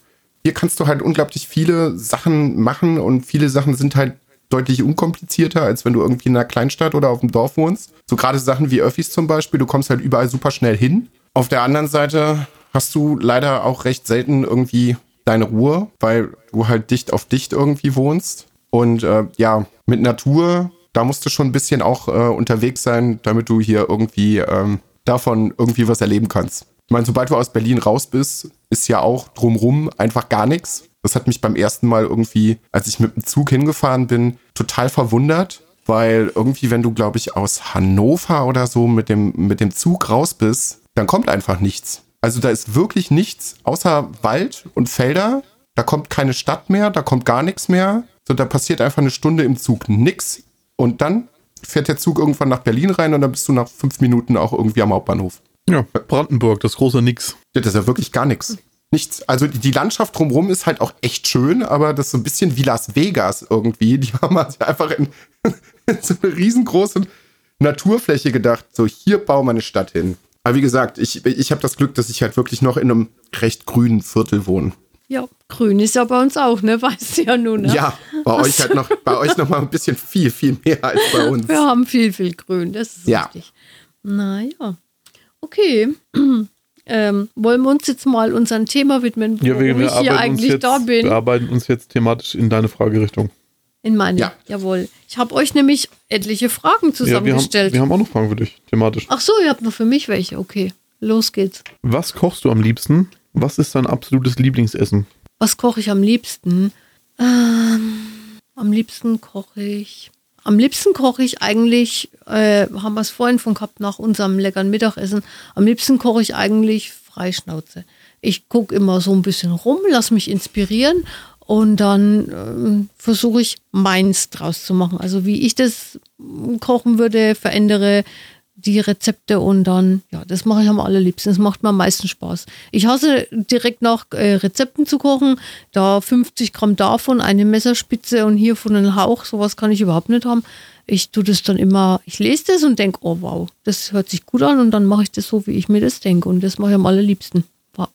hier kannst du halt unglaublich viele Sachen machen und viele Sachen sind halt deutlich unkomplizierter, als wenn du irgendwie in einer Kleinstadt oder auf dem Dorf wohnst. So gerade Sachen wie Öffis zum Beispiel, du kommst halt überall super schnell hin. Auf der anderen Seite hast du leider auch recht selten irgendwie deine Ruhe, weil du halt dicht auf dicht irgendwie wohnst. Und äh, ja, mit Natur, da musst du schon ein bisschen auch äh, unterwegs sein, damit du hier irgendwie ähm, davon irgendwie was erleben kannst. Ich meine, sobald du aus Berlin raus bist, ist ja auch drumrum einfach gar nichts. Das hat mich beim ersten Mal irgendwie, als ich mit dem Zug hingefahren bin, total verwundert, weil irgendwie, wenn du, glaube ich, aus Hannover oder so mit dem, mit dem Zug raus bist, dann kommt einfach nichts. Also da ist wirklich nichts außer Wald und Felder. Da kommt keine Stadt mehr, da kommt gar nichts mehr. So, da passiert einfach eine Stunde im Zug nix. Und dann fährt der Zug irgendwann nach Berlin rein und dann bist du nach fünf Minuten auch irgendwie am Hauptbahnhof. Ja, Brandenburg, das große Nix. Ja, das ist ja wirklich gar nichts. Nichts. Also die Landschaft drumherum ist halt auch echt schön, aber das ist so ein bisschen wie Las Vegas irgendwie. Die haben halt einfach in, in so eine riesengroße Naturfläche gedacht. So, hier bauen wir eine Stadt hin. Aber wie gesagt, ich, ich habe das Glück, dass ich halt wirklich noch in einem recht grünen Viertel wohne. Ja, grün ist ja bei uns auch, ne? Weißt du ja nun. Ne? Ja, bei Was? euch halt noch, bei euch noch mal ein bisschen viel, viel mehr als bei uns. Wir haben viel, viel grün, das ist ja. richtig. Naja. Okay. Ähm, wollen wir uns jetzt mal unserem Thema widmen, wo ja, wir, wir ich hier eigentlich jetzt, da bin? Wir arbeiten uns jetzt thematisch in deine Fragerichtung. In meine, ja. jawohl. Ich habe euch nämlich etliche Fragen zusammengestellt. Ja, wir, haben, wir haben auch noch Fragen für dich, thematisch. Ach so, ihr habt noch für mich welche. Okay, los geht's. Was kochst du am liebsten? Was ist dein absolutes Lieblingsessen? Was koche ich am liebsten? Ähm, am liebsten koche ich am liebsten koche ich eigentlich, äh, haben wir es vorhin von gehabt nach unserem leckeren Mittagessen, am liebsten koche ich eigentlich Freischnauze. Ich gucke immer so ein bisschen rum, lasse mich inspirieren und dann äh, versuche ich meins draus zu machen. Also wie ich das kochen würde, verändere die Rezepte und dann, ja, das mache ich am allerliebsten. Das macht mir am meisten Spaß. Ich hasse direkt nach äh, Rezepten zu kochen. Da 50 Gramm davon, eine Messerspitze und hier von einem Hauch, sowas kann ich überhaupt nicht haben. Ich tue das dann immer, ich lese das und denke, oh wow, das hört sich gut an und dann mache ich das so, wie ich mir das denke. Und das mache ich am allerliebsten.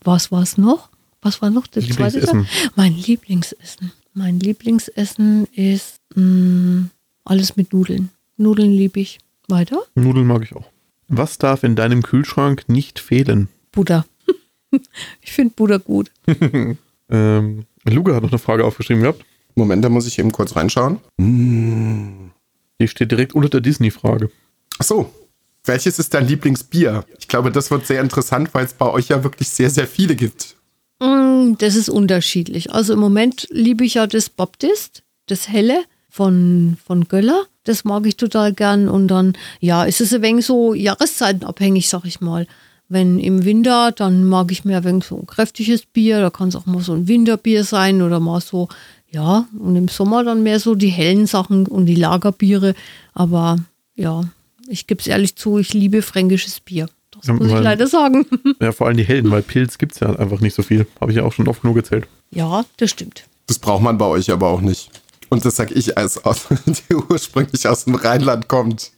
Was war es noch? Was war noch das zweite? Mein Lieblingsessen. Mein Lieblingsessen ist mh, mm, alles mit Nudeln. Nudeln liebe ich. Weiter? Nudeln mag ich auch. Was darf in deinem Kühlschrank nicht fehlen? Buddha. ich finde Buddha gut. ähm, Luca hat noch eine Frage aufgeschrieben gehabt. Moment, da muss ich eben kurz reinschauen. Die steht direkt unter der Disney-Frage. Ach so. Welches ist dein Lieblingsbier? Ich glaube, das wird sehr interessant, weil es bei euch ja wirklich sehr, sehr viele gibt. Mm, das ist unterschiedlich. Also im Moment liebe ich ja das Baptist, das Helle von, von Göller. Das mag ich total gern. Und dann, ja, ist es ein wenig so jahreszeitenabhängig, sag ich mal. Wenn im Winter, dann mag ich mehr ein wenig so ein kräftiges Bier. Da kann es auch mal so ein Winterbier sein oder mal so, ja. Und im Sommer dann mehr so die hellen Sachen und die Lagerbiere. Aber ja, ich gebe es ehrlich zu, ich liebe fränkisches Bier. Das ja, muss ich leider sagen. Ja, vor allem die hellen, weil Pilz gibt es ja einfach nicht so viel. Habe ich ja auch schon oft nur gezählt. Ja, das stimmt. Das braucht man bei euch aber auch nicht. Und das sag ich als aus, die ursprünglich aus dem Rheinland kommt,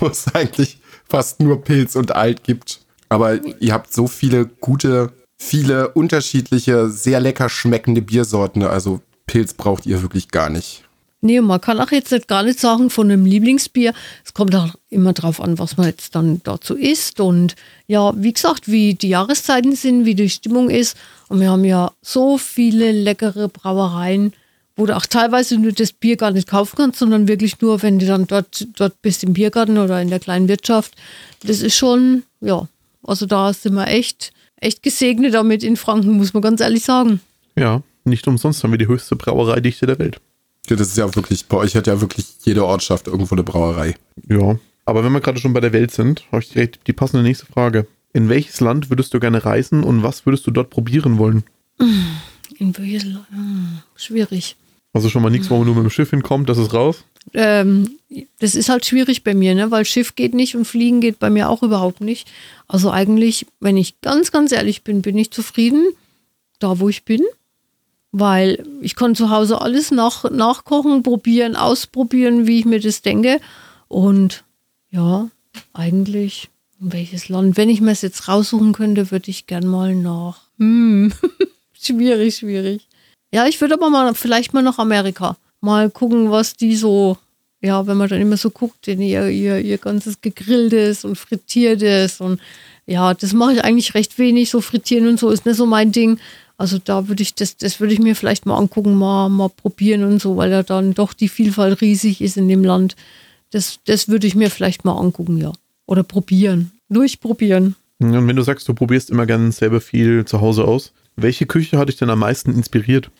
wo es eigentlich fast nur Pilz und Alt gibt. Aber ihr habt so viele gute, viele unterschiedliche, sehr lecker schmeckende Biersorten. Also Pilz braucht ihr wirklich gar nicht. Nee, man kann auch jetzt gar nicht sagen von einem Lieblingsbier. Es kommt auch immer drauf an, was man jetzt dann dazu isst. Und ja, wie gesagt, wie die Jahreszeiten sind, wie die Stimmung ist. Und wir haben ja so viele leckere Brauereien wo du auch teilweise nur das Bier gar nicht kaufen kannst, sondern wirklich nur, wenn du dann dort, dort bist im Biergarten oder in der kleinen Wirtschaft. Das ist schon, ja, also da sind wir echt, echt gesegnet damit in Franken, muss man ganz ehrlich sagen. Ja, nicht umsonst haben wir die höchste Brauereidichte der Welt. Ja, das ist ja wirklich, bei euch hat ja wirklich jede Ortschaft irgendwo eine Brauerei. Ja, aber wenn wir gerade schon bei der Welt sind, habe ich direkt die passende nächste Frage. In welches Land würdest du gerne reisen und was würdest du dort probieren wollen? In welches Land? Hm, schwierig. Also schon mal nichts, wo man nur mit dem Schiff hinkommt, das ist raus? Ähm, das ist halt schwierig bei mir, ne? weil Schiff geht nicht und Fliegen geht bei mir auch überhaupt nicht. Also eigentlich, wenn ich ganz, ganz ehrlich bin, bin ich zufrieden da, wo ich bin, weil ich kann zu Hause alles nach, nachkochen, probieren, ausprobieren, wie ich mir das denke. Und ja, eigentlich, welches Land? Wenn ich mir es jetzt raussuchen könnte, würde ich gern mal nach. Hm. schwierig, schwierig. Ja, ich würde aber mal vielleicht mal nach Amerika. Mal gucken, was die so, ja, wenn man dann immer so guckt, in ihr, ihr, ihr ganzes gegrilltes und frittiertes und ja, das mache ich eigentlich recht wenig. So frittieren und so ist nicht so mein Ding. Also da würde ich das, das würde ich mir vielleicht mal angucken, mal, mal probieren und so, weil da dann doch die Vielfalt riesig ist in dem Land. Das, das würde ich mir vielleicht mal angucken, ja. Oder probieren. Durchprobieren. Und wenn du sagst, du probierst immer gerne selber viel zu Hause aus, welche Küche hat dich denn am meisten inspiriert?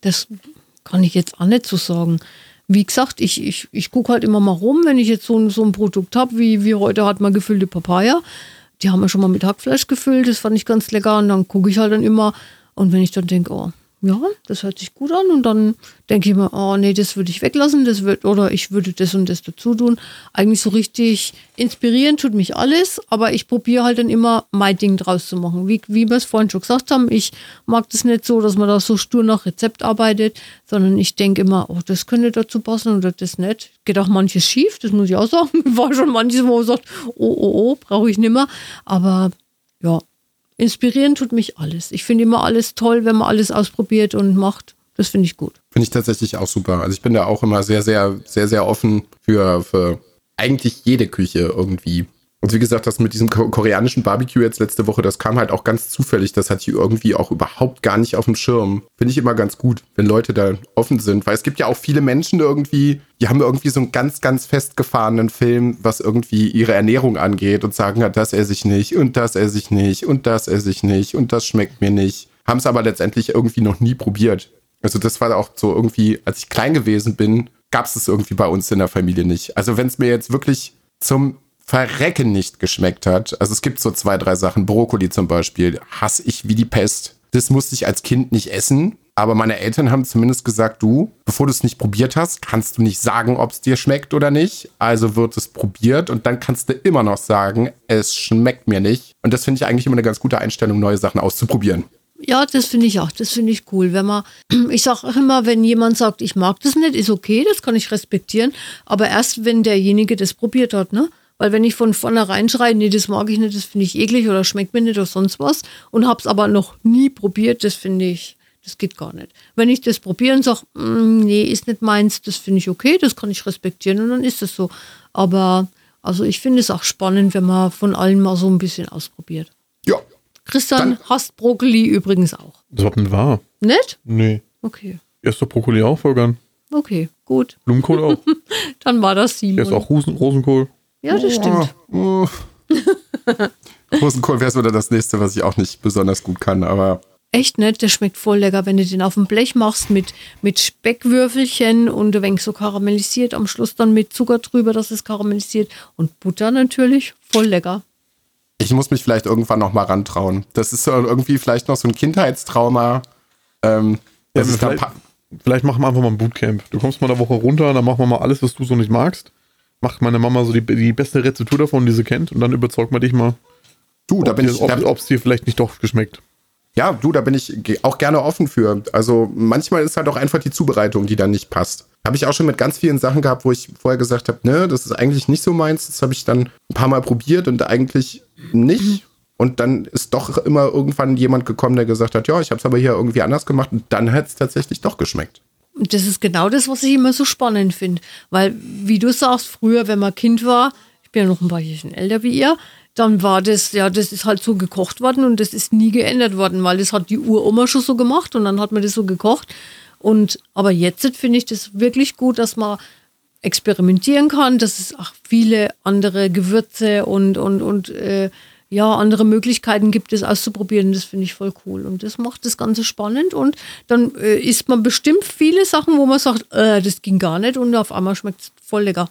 Das kann ich jetzt auch nicht so sagen. Wie gesagt, ich, ich, ich gucke halt immer mal rum, wenn ich jetzt so, so ein Produkt habe, wie, wie heute hat man gefüllte Papaya. Die haben wir schon mal mit Hackfleisch gefüllt, das fand ich ganz lecker. Und dann gucke ich halt dann immer. Und wenn ich dann denke, oh, ja, das hört sich gut an und dann denke ich mir, oh nee, das würde ich weglassen, das wird, oder ich würde das und das dazu tun. Eigentlich so richtig inspirieren tut mich alles, aber ich probiere halt dann immer mein Ding draus zu machen. Wie, wie wir es vorhin schon gesagt haben, ich mag das nicht so, dass man da so stur nach Rezept arbeitet, sondern ich denke immer, oh, das könnte dazu passen oder das nicht. Geht auch manches schief, das muss ich auch sagen. War schon manches, wo man sagt, oh, oh, oh, brauche ich nicht mehr. Aber ja, inspirieren tut mich alles. Ich finde immer alles toll, wenn man alles ausprobiert und macht. Das finde ich gut. Finde ich tatsächlich auch super. Also ich bin da auch immer sehr, sehr, sehr, sehr offen für, für eigentlich jede Küche irgendwie. Und wie gesagt, das mit diesem koreanischen Barbecue jetzt letzte Woche, das kam halt auch ganz zufällig. Das hatte ich irgendwie auch überhaupt gar nicht auf dem Schirm. Finde ich immer ganz gut, wenn Leute da offen sind. Weil es gibt ja auch viele Menschen irgendwie, die haben irgendwie so einen ganz, ganz festgefahrenen Film, was irgendwie ihre Ernährung angeht und sagen, ja, das esse ich nicht und das esse ich nicht und das esse ich nicht und das schmeckt mir nicht. Haben es aber letztendlich irgendwie noch nie probiert. Also das war auch so irgendwie, als ich klein gewesen bin, gab es das irgendwie bei uns in der Familie nicht. Also wenn es mir jetzt wirklich zum Verrecken nicht geschmeckt hat. Also es gibt so zwei, drei Sachen. Brokkoli zum Beispiel hasse ich wie die Pest. Das musste ich als Kind nicht essen. Aber meine Eltern haben zumindest gesagt, du, bevor du es nicht probiert hast, kannst du nicht sagen, ob es dir schmeckt oder nicht. Also wird es probiert und dann kannst du immer noch sagen, es schmeckt mir nicht. Und das finde ich eigentlich immer eine ganz gute Einstellung, neue Sachen auszuprobieren. Ja, das finde ich auch. Das finde ich cool. Wenn man, ich sage immer, wenn jemand sagt, ich mag das nicht, ist okay, das kann ich respektieren. Aber erst wenn derjenige das probiert hat, ne? Weil wenn ich von vornherein schreie, nee, das mag ich nicht, das finde ich eklig oder schmeckt mir nicht oder sonst was und habe es aber noch nie probiert, das finde ich, das geht gar nicht. Wenn ich das probiere und sage, mm, nee, ist nicht meins, das finde ich okay, das kann ich respektieren und dann ist es so. Aber also ich finde es auch spannend, wenn man von allem mal so ein bisschen ausprobiert. Ja. Christian dann hasst Brokkoli übrigens auch. Das überhaupt nicht wahr. Nicht? Nee. Okay. Erst doch Brokkoli auch voll gern. Okay, gut. Blumenkohl auch. dann war das Simon. Er ist auch Rosen Rosenkohl. Ja, das stimmt. Oh. Rosenkohl wäre so das nächste, was ich auch nicht besonders gut kann, aber. Echt nett, der schmeckt voll lecker, wenn du den auf dem Blech machst mit, mit Speckwürfelchen und ein wenig so karamellisiert, am Schluss dann mit Zucker drüber, dass es karamellisiert und Butter natürlich, voll lecker. Ich muss mich vielleicht irgendwann noch mal rantrauen. Das ist so irgendwie vielleicht noch so ein Kindheitstrauma. Ähm, ja, vielleicht, vielleicht machen wir einfach mal ein Bootcamp. Du kommst mal eine Woche runter, dann machen wir mal alles, was du so nicht magst macht meine Mama so die, die beste Rezeptur davon, die sie kennt, und dann überzeugt man dich mal. Du, da bin dir, ich. Ob es dir vielleicht nicht doch geschmeckt. Ja, du, da bin ich auch gerne offen für. Also manchmal ist halt auch einfach die Zubereitung, die dann nicht passt. Habe ich auch schon mit ganz vielen Sachen gehabt, wo ich vorher gesagt habe, ne, das ist eigentlich nicht so meins. Das habe ich dann ein paar Mal probiert und eigentlich nicht. Und dann ist doch immer irgendwann jemand gekommen, der gesagt hat, ja, ich habe es aber hier irgendwie anders gemacht. Und dann hat es tatsächlich doch geschmeckt. Und das ist genau das, was ich immer so spannend finde. Weil, wie du sagst, früher, wenn man Kind war, ich bin ja noch ein paar Jährchen älter wie ihr, dann war das, ja, das ist halt so gekocht worden und das ist nie geändert worden, weil das hat die Uroma schon so gemacht und dann hat man das so gekocht. Und aber jetzt finde ich das wirklich gut, dass man experimentieren kann, dass es auch viele andere Gewürze und, und, und äh, ja, andere Möglichkeiten gibt es auszuprobieren. Das finde ich voll cool. Und das macht das Ganze spannend. Und dann äh, isst man bestimmt viele Sachen, wo man sagt, äh, das ging gar nicht und auf einmal schmeckt es voll lecker.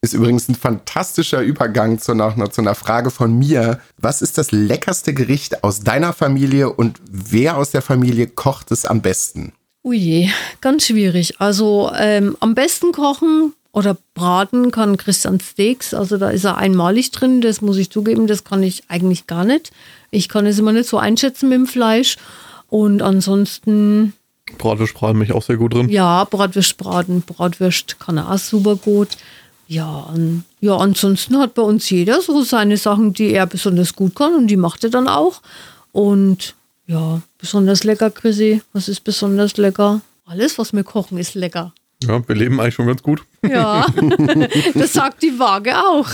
Ist übrigens ein fantastischer Übergang zu einer, zu einer Frage von mir. Was ist das leckerste Gericht aus deiner Familie und wer aus der Familie kocht es am besten? Ui, ganz schwierig. Also ähm, am besten kochen oder braten kann Christian Steaks. Also da ist er einmalig drin, das muss ich zugeben, das kann ich eigentlich gar nicht. Ich kann es immer nicht so einschätzen mit dem Fleisch. Und ansonsten. Bratwurst braten mich auch sehr gut drin. Ja, Bratwurst braten, Bratwurst kann er auch super gut. Ja, an, ja, ansonsten hat bei uns jeder so seine Sachen, die er besonders gut kann und die macht er dann auch. Und ja, besonders lecker, Chrissy. Was ist besonders lecker? Alles, was wir kochen, ist lecker. Ja, wir leben eigentlich schon ganz gut. Ja, das sagt die Waage auch.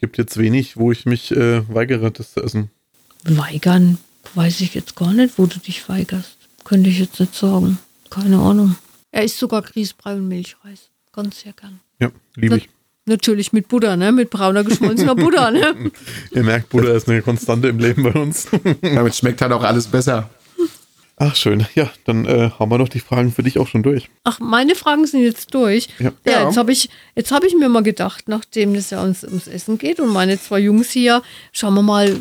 Gibt jetzt wenig, wo ich mich äh, weigere, das zu essen. Weigern, weiß ich jetzt gar nicht, wo du dich weigerst. Könnte ich jetzt nicht sagen. Keine Ahnung. Er isst sogar Grießbrei und Milchreis. Ganz sehr gern. Ja, liebe ich. Natürlich mit Butter, ne? Mit brauner geschmolzener Butter, ne? Ihr merkt, Butter ist eine Konstante im Leben bei uns. Damit schmeckt halt auch alles besser. Ach, schön. Ja, dann äh, haben wir doch die Fragen für dich auch schon durch. Ach, meine Fragen sind jetzt durch. Ja. Ja, jetzt habe ich, jetzt hab ich mir mal gedacht, nachdem es ja uns ums Essen geht und meine zwei Jungs hier, schauen wir mal,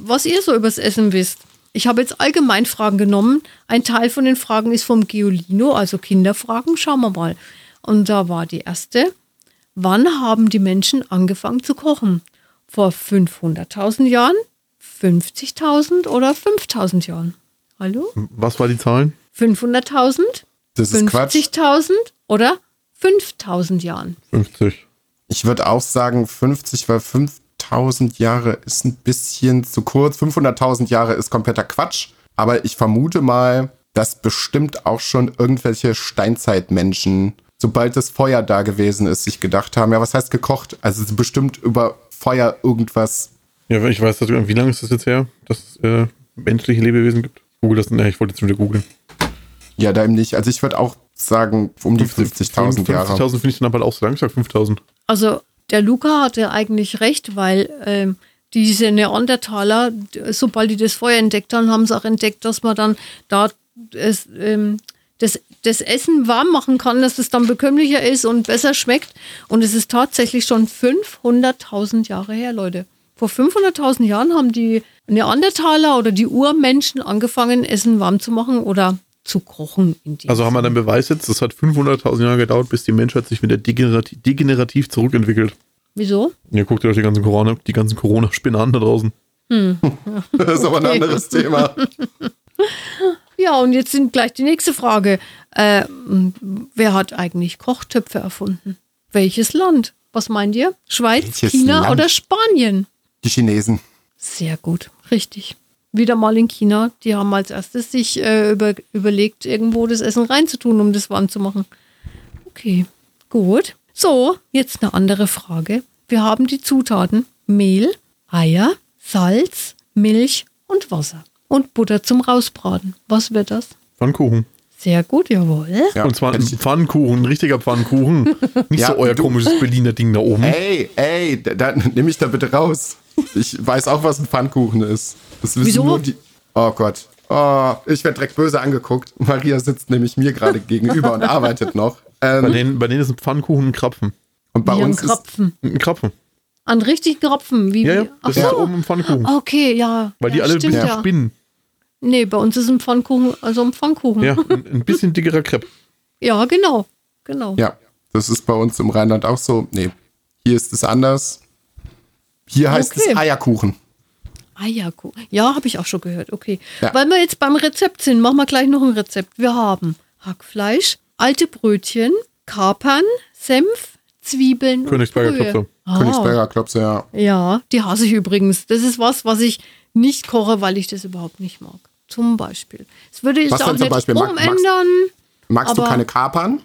was ihr so übers Essen wisst. Ich habe jetzt allgemein Fragen genommen. Ein Teil von den Fragen ist vom Geolino, also Kinderfragen. Schauen wir mal. Und da war die erste. Wann haben die Menschen angefangen zu kochen? Vor 500.000 Jahren, 50.000 oder 5.000 Jahren? Hallo? Was war die Zahlen? 500.000? Das ist Quatsch. 50.000 oder 5.000 Jahren. 50. Ich würde auch sagen 50, weil 5000 Jahre ist ein bisschen zu kurz. 500.000 Jahre ist kompletter Quatsch. Aber ich vermute mal, dass bestimmt auch schon irgendwelche Steinzeitmenschen, sobald das Feuer da gewesen ist, sich gedacht haben, ja, was heißt gekocht? Also bestimmt über Feuer irgendwas. Ja, ich weiß, dass, wie lange ist das jetzt her, dass es äh, menschliche Lebewesen gibt? Google das. Ne, ich wollte jetzt wieder googeln. Ja, da eben nicht. Also ich würde auch sagen, um die 50.000 Jahre. 50.000 finde ich dann aber auch so lang. Ich sag 5.000. Also der Luca hatte eigentlich recht, weil ähm, diese Neandertaler, sobald die das Feuer entdeckt haben, haben sie auch entdeckt, dass man dann da es, ähm, das, das Essen warm machen kann, dass es dann bekömmlicher ist und besser schmeckt. Und es ist tatsächlich schon 500.000 Jahre her, Leute. Vor 500.000 Jahren haben die Neandertaler oder die Urmenschen angefangen, Essen warm zu machen oder zu kochen. Also haben wir dann Beweis jetzt, das hat 500.000 Jahre gedauert, bis die Menschheit sich wieder degenerativ, degenerativ zurückentwickelt. Wieso? Ihr guckt euch die ganzen Corona, die ganzen Corona-Spinner an da draußen. Das ist aber ein anderes Thema. Ja, und jetzt sind gleich die nächste Frage. Äh, wer hat eigentlich Kochtöpfe erfunden? Welches Land? Was meint ihr? Schweiz, Welches China Land? oder Spanien? Die Chinesen. Sehr gut, richtig. Wieder mal in China. Die haben als erstes sich äh, über, überlegt, irgendwo das Essen reinzutun, um das warm zu machen. Okay, gut. So, jetzt eine andere Frage. Wir haben die Zutaten Mehl, Eier, Salz, Milch und Wasser. Und Butter zum Rausbraten. Was wird das? Pfannkuchen. Sehr gut, jawohl. Ja, Und zwar ein Pfannkuchen, ein richtiger Pfannkuchen. Nicht Ja, so euer komisches Berliner Ding da oben. Ey, ey, da, da, nimm mich da bitte raus. Ich weiß auch, was ein Pfannkuchen ist. Das wissen Wieso? nur die. Oh Gott. Oh, ich werde direkt böse angeguckt. Maria sitzt nämlich mir gerade gegenüber und arbeitet noch. Bei, Ähm, denen, bei denen ist ein Pfannkuchen ein Krapfen. und bei Wie ein uns ist, Krapfen. Ein Krapfen. An richtigen Krapfen. Wie, Ja, ja, das ist so. oben ein Pfannkuchen. Okay, ja. Weil die ja, alle ein stimmt, bisschen ja. spinnen. Nee, bei uns ist ein Pfannkuchen, also ein Pfannkuchen. Ja, ein, ein bisschen dickerer Crepe. Ja, genau. Genau. ja, das ist bei uns im Rheinland auch so. Nee, hier ist es anders. Hier heißt Okay. es Eierkuchen. Eierkuchen. Ja, habe ich auch schon gehört. Okay. Ja. Weil wir jetzt beim Rezept sind, machen wir gleich noch ein Rezept. Wir haben Hackfleisch, alte Brötchen, Kapern, Senf, Zwiebeln Königsberger. Klopse. Ah, Königsberger Klopse, ja. Ja, die hasse ich übrigens. Das ist was, was ich nicht koche, weil ich das überhaupt nicht mag. Zum Beispiel. Das würde ich Was auch nicht Beispiel? Mag- magst- umändern. Magst du keine Kapern?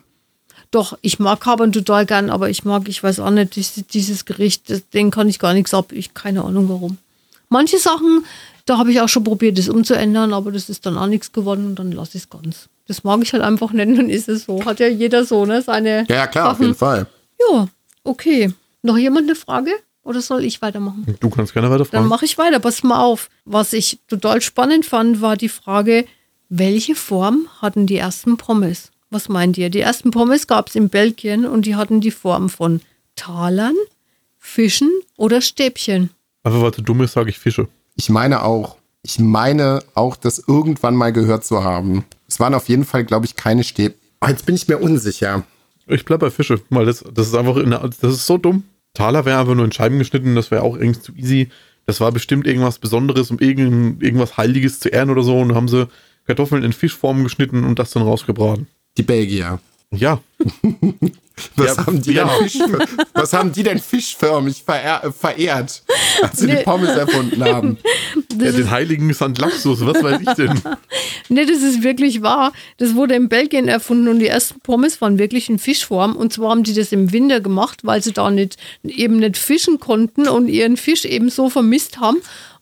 Doch, ich mag Kapern total gern, aber ich mag, ich weiß auch nicht, dieses, dieses Gericht, das, den kann ich gar nichts ab. Ich keine Ahnung warum. Manche Sachen, da habe ich auch schon probiert, das umzuändern, aber das ist dann auch nichts geworden und dann lasse ich es ganz. Das mag ich halt einfach nicht, dann ist es so. Hat ja jeder so, ne? Seine. Ja, ja, klar, auf Sachen. jeden Fall. Ja, okay. Noch jemand eine Frage? Oder soll ich weitermachen? Du kannst gerne Dann weiterfragen. mache ich weiter. Pass mal auf. Was ich total spannend fand, war die Frage, welche Form hatten die ersten Pommes? Was meint ihr? Die ersten Pommes gab es in Belgien und die hatten die Form von Talern, Fischen oder Stäbchen? Einfach weil du dumm ist, sage ich Fische. Ich meine auch. Ich meine auch, das irgendwann mal gehört zu haben. Es waren auf jeden Fall, glaube ich, keine Stäbchen. Oh, jetzt bin ich mir unsicher. Ich bleib bei Fische, weil das, das ist einfach, in der, das ist so dumm. Taler wäre einfach nur in Scheiben geschnitten, das wäre auch irgendwie zu easy. Das war bestimmt irgendwas Besonderes, um irgend, irgendwas Heiliges zu ehren oder so. Und haben sie Kartoffeln in Fischformen geschnitten und das dann rausgebraten. Die Belgier. Ja. Was, Ja, haben, die ja. denn Fisch, was haben die denn fischförmig verehr, äh, verehrt, als sie Nee. die Pommes erfunden haben? ja den heiligen St. Laxus, was weiß ich denn? nee, das ist wirklich wahr. Das wurde in Belgien erfunden und die ersten Pommes waren wirklich in Fischform. Und zwar haben die das im Winter gemacht, weil sie da nicht, eben nicht fischen konnten und ihren Fisch eben so vermisst haben.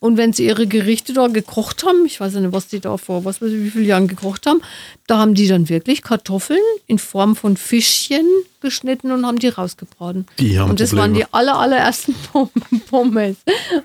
Und wenn sie ihre Gerichte da gekocht haben, ich weiß ja nicht, was die da vor, was weiß ich, wie viele Jahren gekocht haben, da haben die dann wirklich Kartoffeln in Form von Fischchen geschnitten und haben die rausgebraten. Die haben und das Probleme. waren die aller, allerersten Pom- Pommes.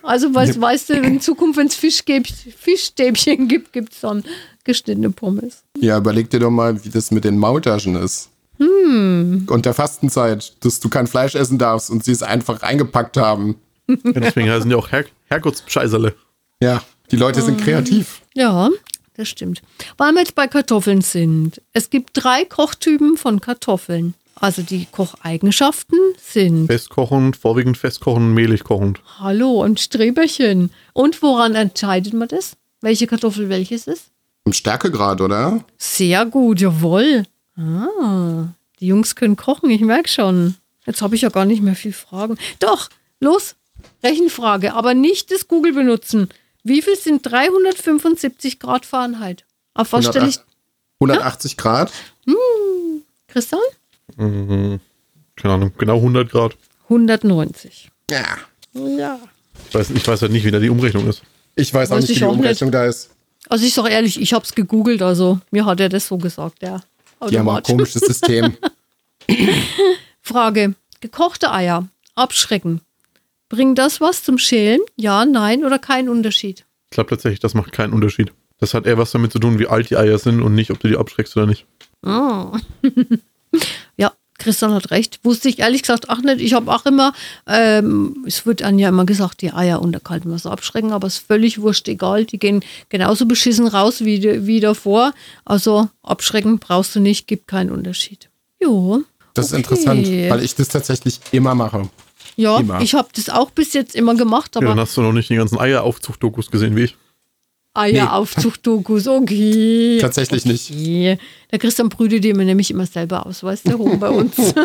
Also, weißt, weißt du, in Zukunft, wenn es Fischstäbchen gibt, gibt es dann geschnittene Pommes. Ja, überleg dir doch mal, wie das mit den Maultaschen ist. Und der Fastenzeit, dass du kein Fleisch essen darfst und sie es einfach eingepackt haben. Ja, deswegen heißen die auch Her Herrgottsscheißerle. Ja, die Leute sind kreativ. Ja, das stimmt. Weil wir jetzt bei Kartoffeln sind. Es gibt drei Kochtypen von Kartoffeln. Also die Kocheigenschaften sind Festkochend, vorwiegend festkochend, mehlig kochend. Hallo und Streberchen. Und woran entscheidet man das? Welche Kartoffel welches ist? Im Stärkegrad, oder? Sehr gut, jawohl. Ah, die Jungs können kochen, ich merke schon. Jetzt habe ich ja gar nicht mehr viel Fragen. Doch, los, Rechenfrage, aber nicht das Google benutzen. Wie viel sind 375 Grad Fahrenheit? Auf was stelle ich, 180 Grad? Christian? Mhm. Keine Ahnung, genau 100 Grad. 190. Ja. Ja. Ich weiß, ich weiß halt nicht, wie da die Umrechnung ist. Ich weiß auch Weiß nicht, wie die auch nicht. Umrechnung da ist. Also ich sage ehrlich, ich habe es gegoogelt, also mir hat er das so gesagt, ja. Die haben auch ein komisches System. Frage. Gekochte Eier. Abschrecken. Bringt das was zum Schälen? Ja, nein oder kein Unterschied? Ich glaube tatsächlich, das macht keinen Unterschied. Das hat eher was damit zu tun, wie alt die Eier sind und nicht, ob du die abschreckst oder nicht. Ah. ja, Christian hat recht. Wusste ich ehrlich gesagt auch nicht. Ich habe auch immer, ähm, es wird dann ja immer gesagt, die Eier unter kaltem Wasser abschrecken, aber es ist völlig wurscht, egal. Die gehen genauso beschissen raus wie, wie davor. Also abschrecken brauchst du nicht, gibt keinen Unterschied. Jo. Das ist okay. interessant, weil ich das tatsächlich immer mache. Ja, immer. ich habe das auch bis jetzt immer gemacht, Ja, aber dann hast du noch nicht die ganzen Eieraufzucht-Dokus gesehen wie ich. Eieraufzucht-Dokus, okay. Tatsächlich nicht. Okay. Der Christian brütet die mir nämlich immer selber aus, weißt du, oben bei uns.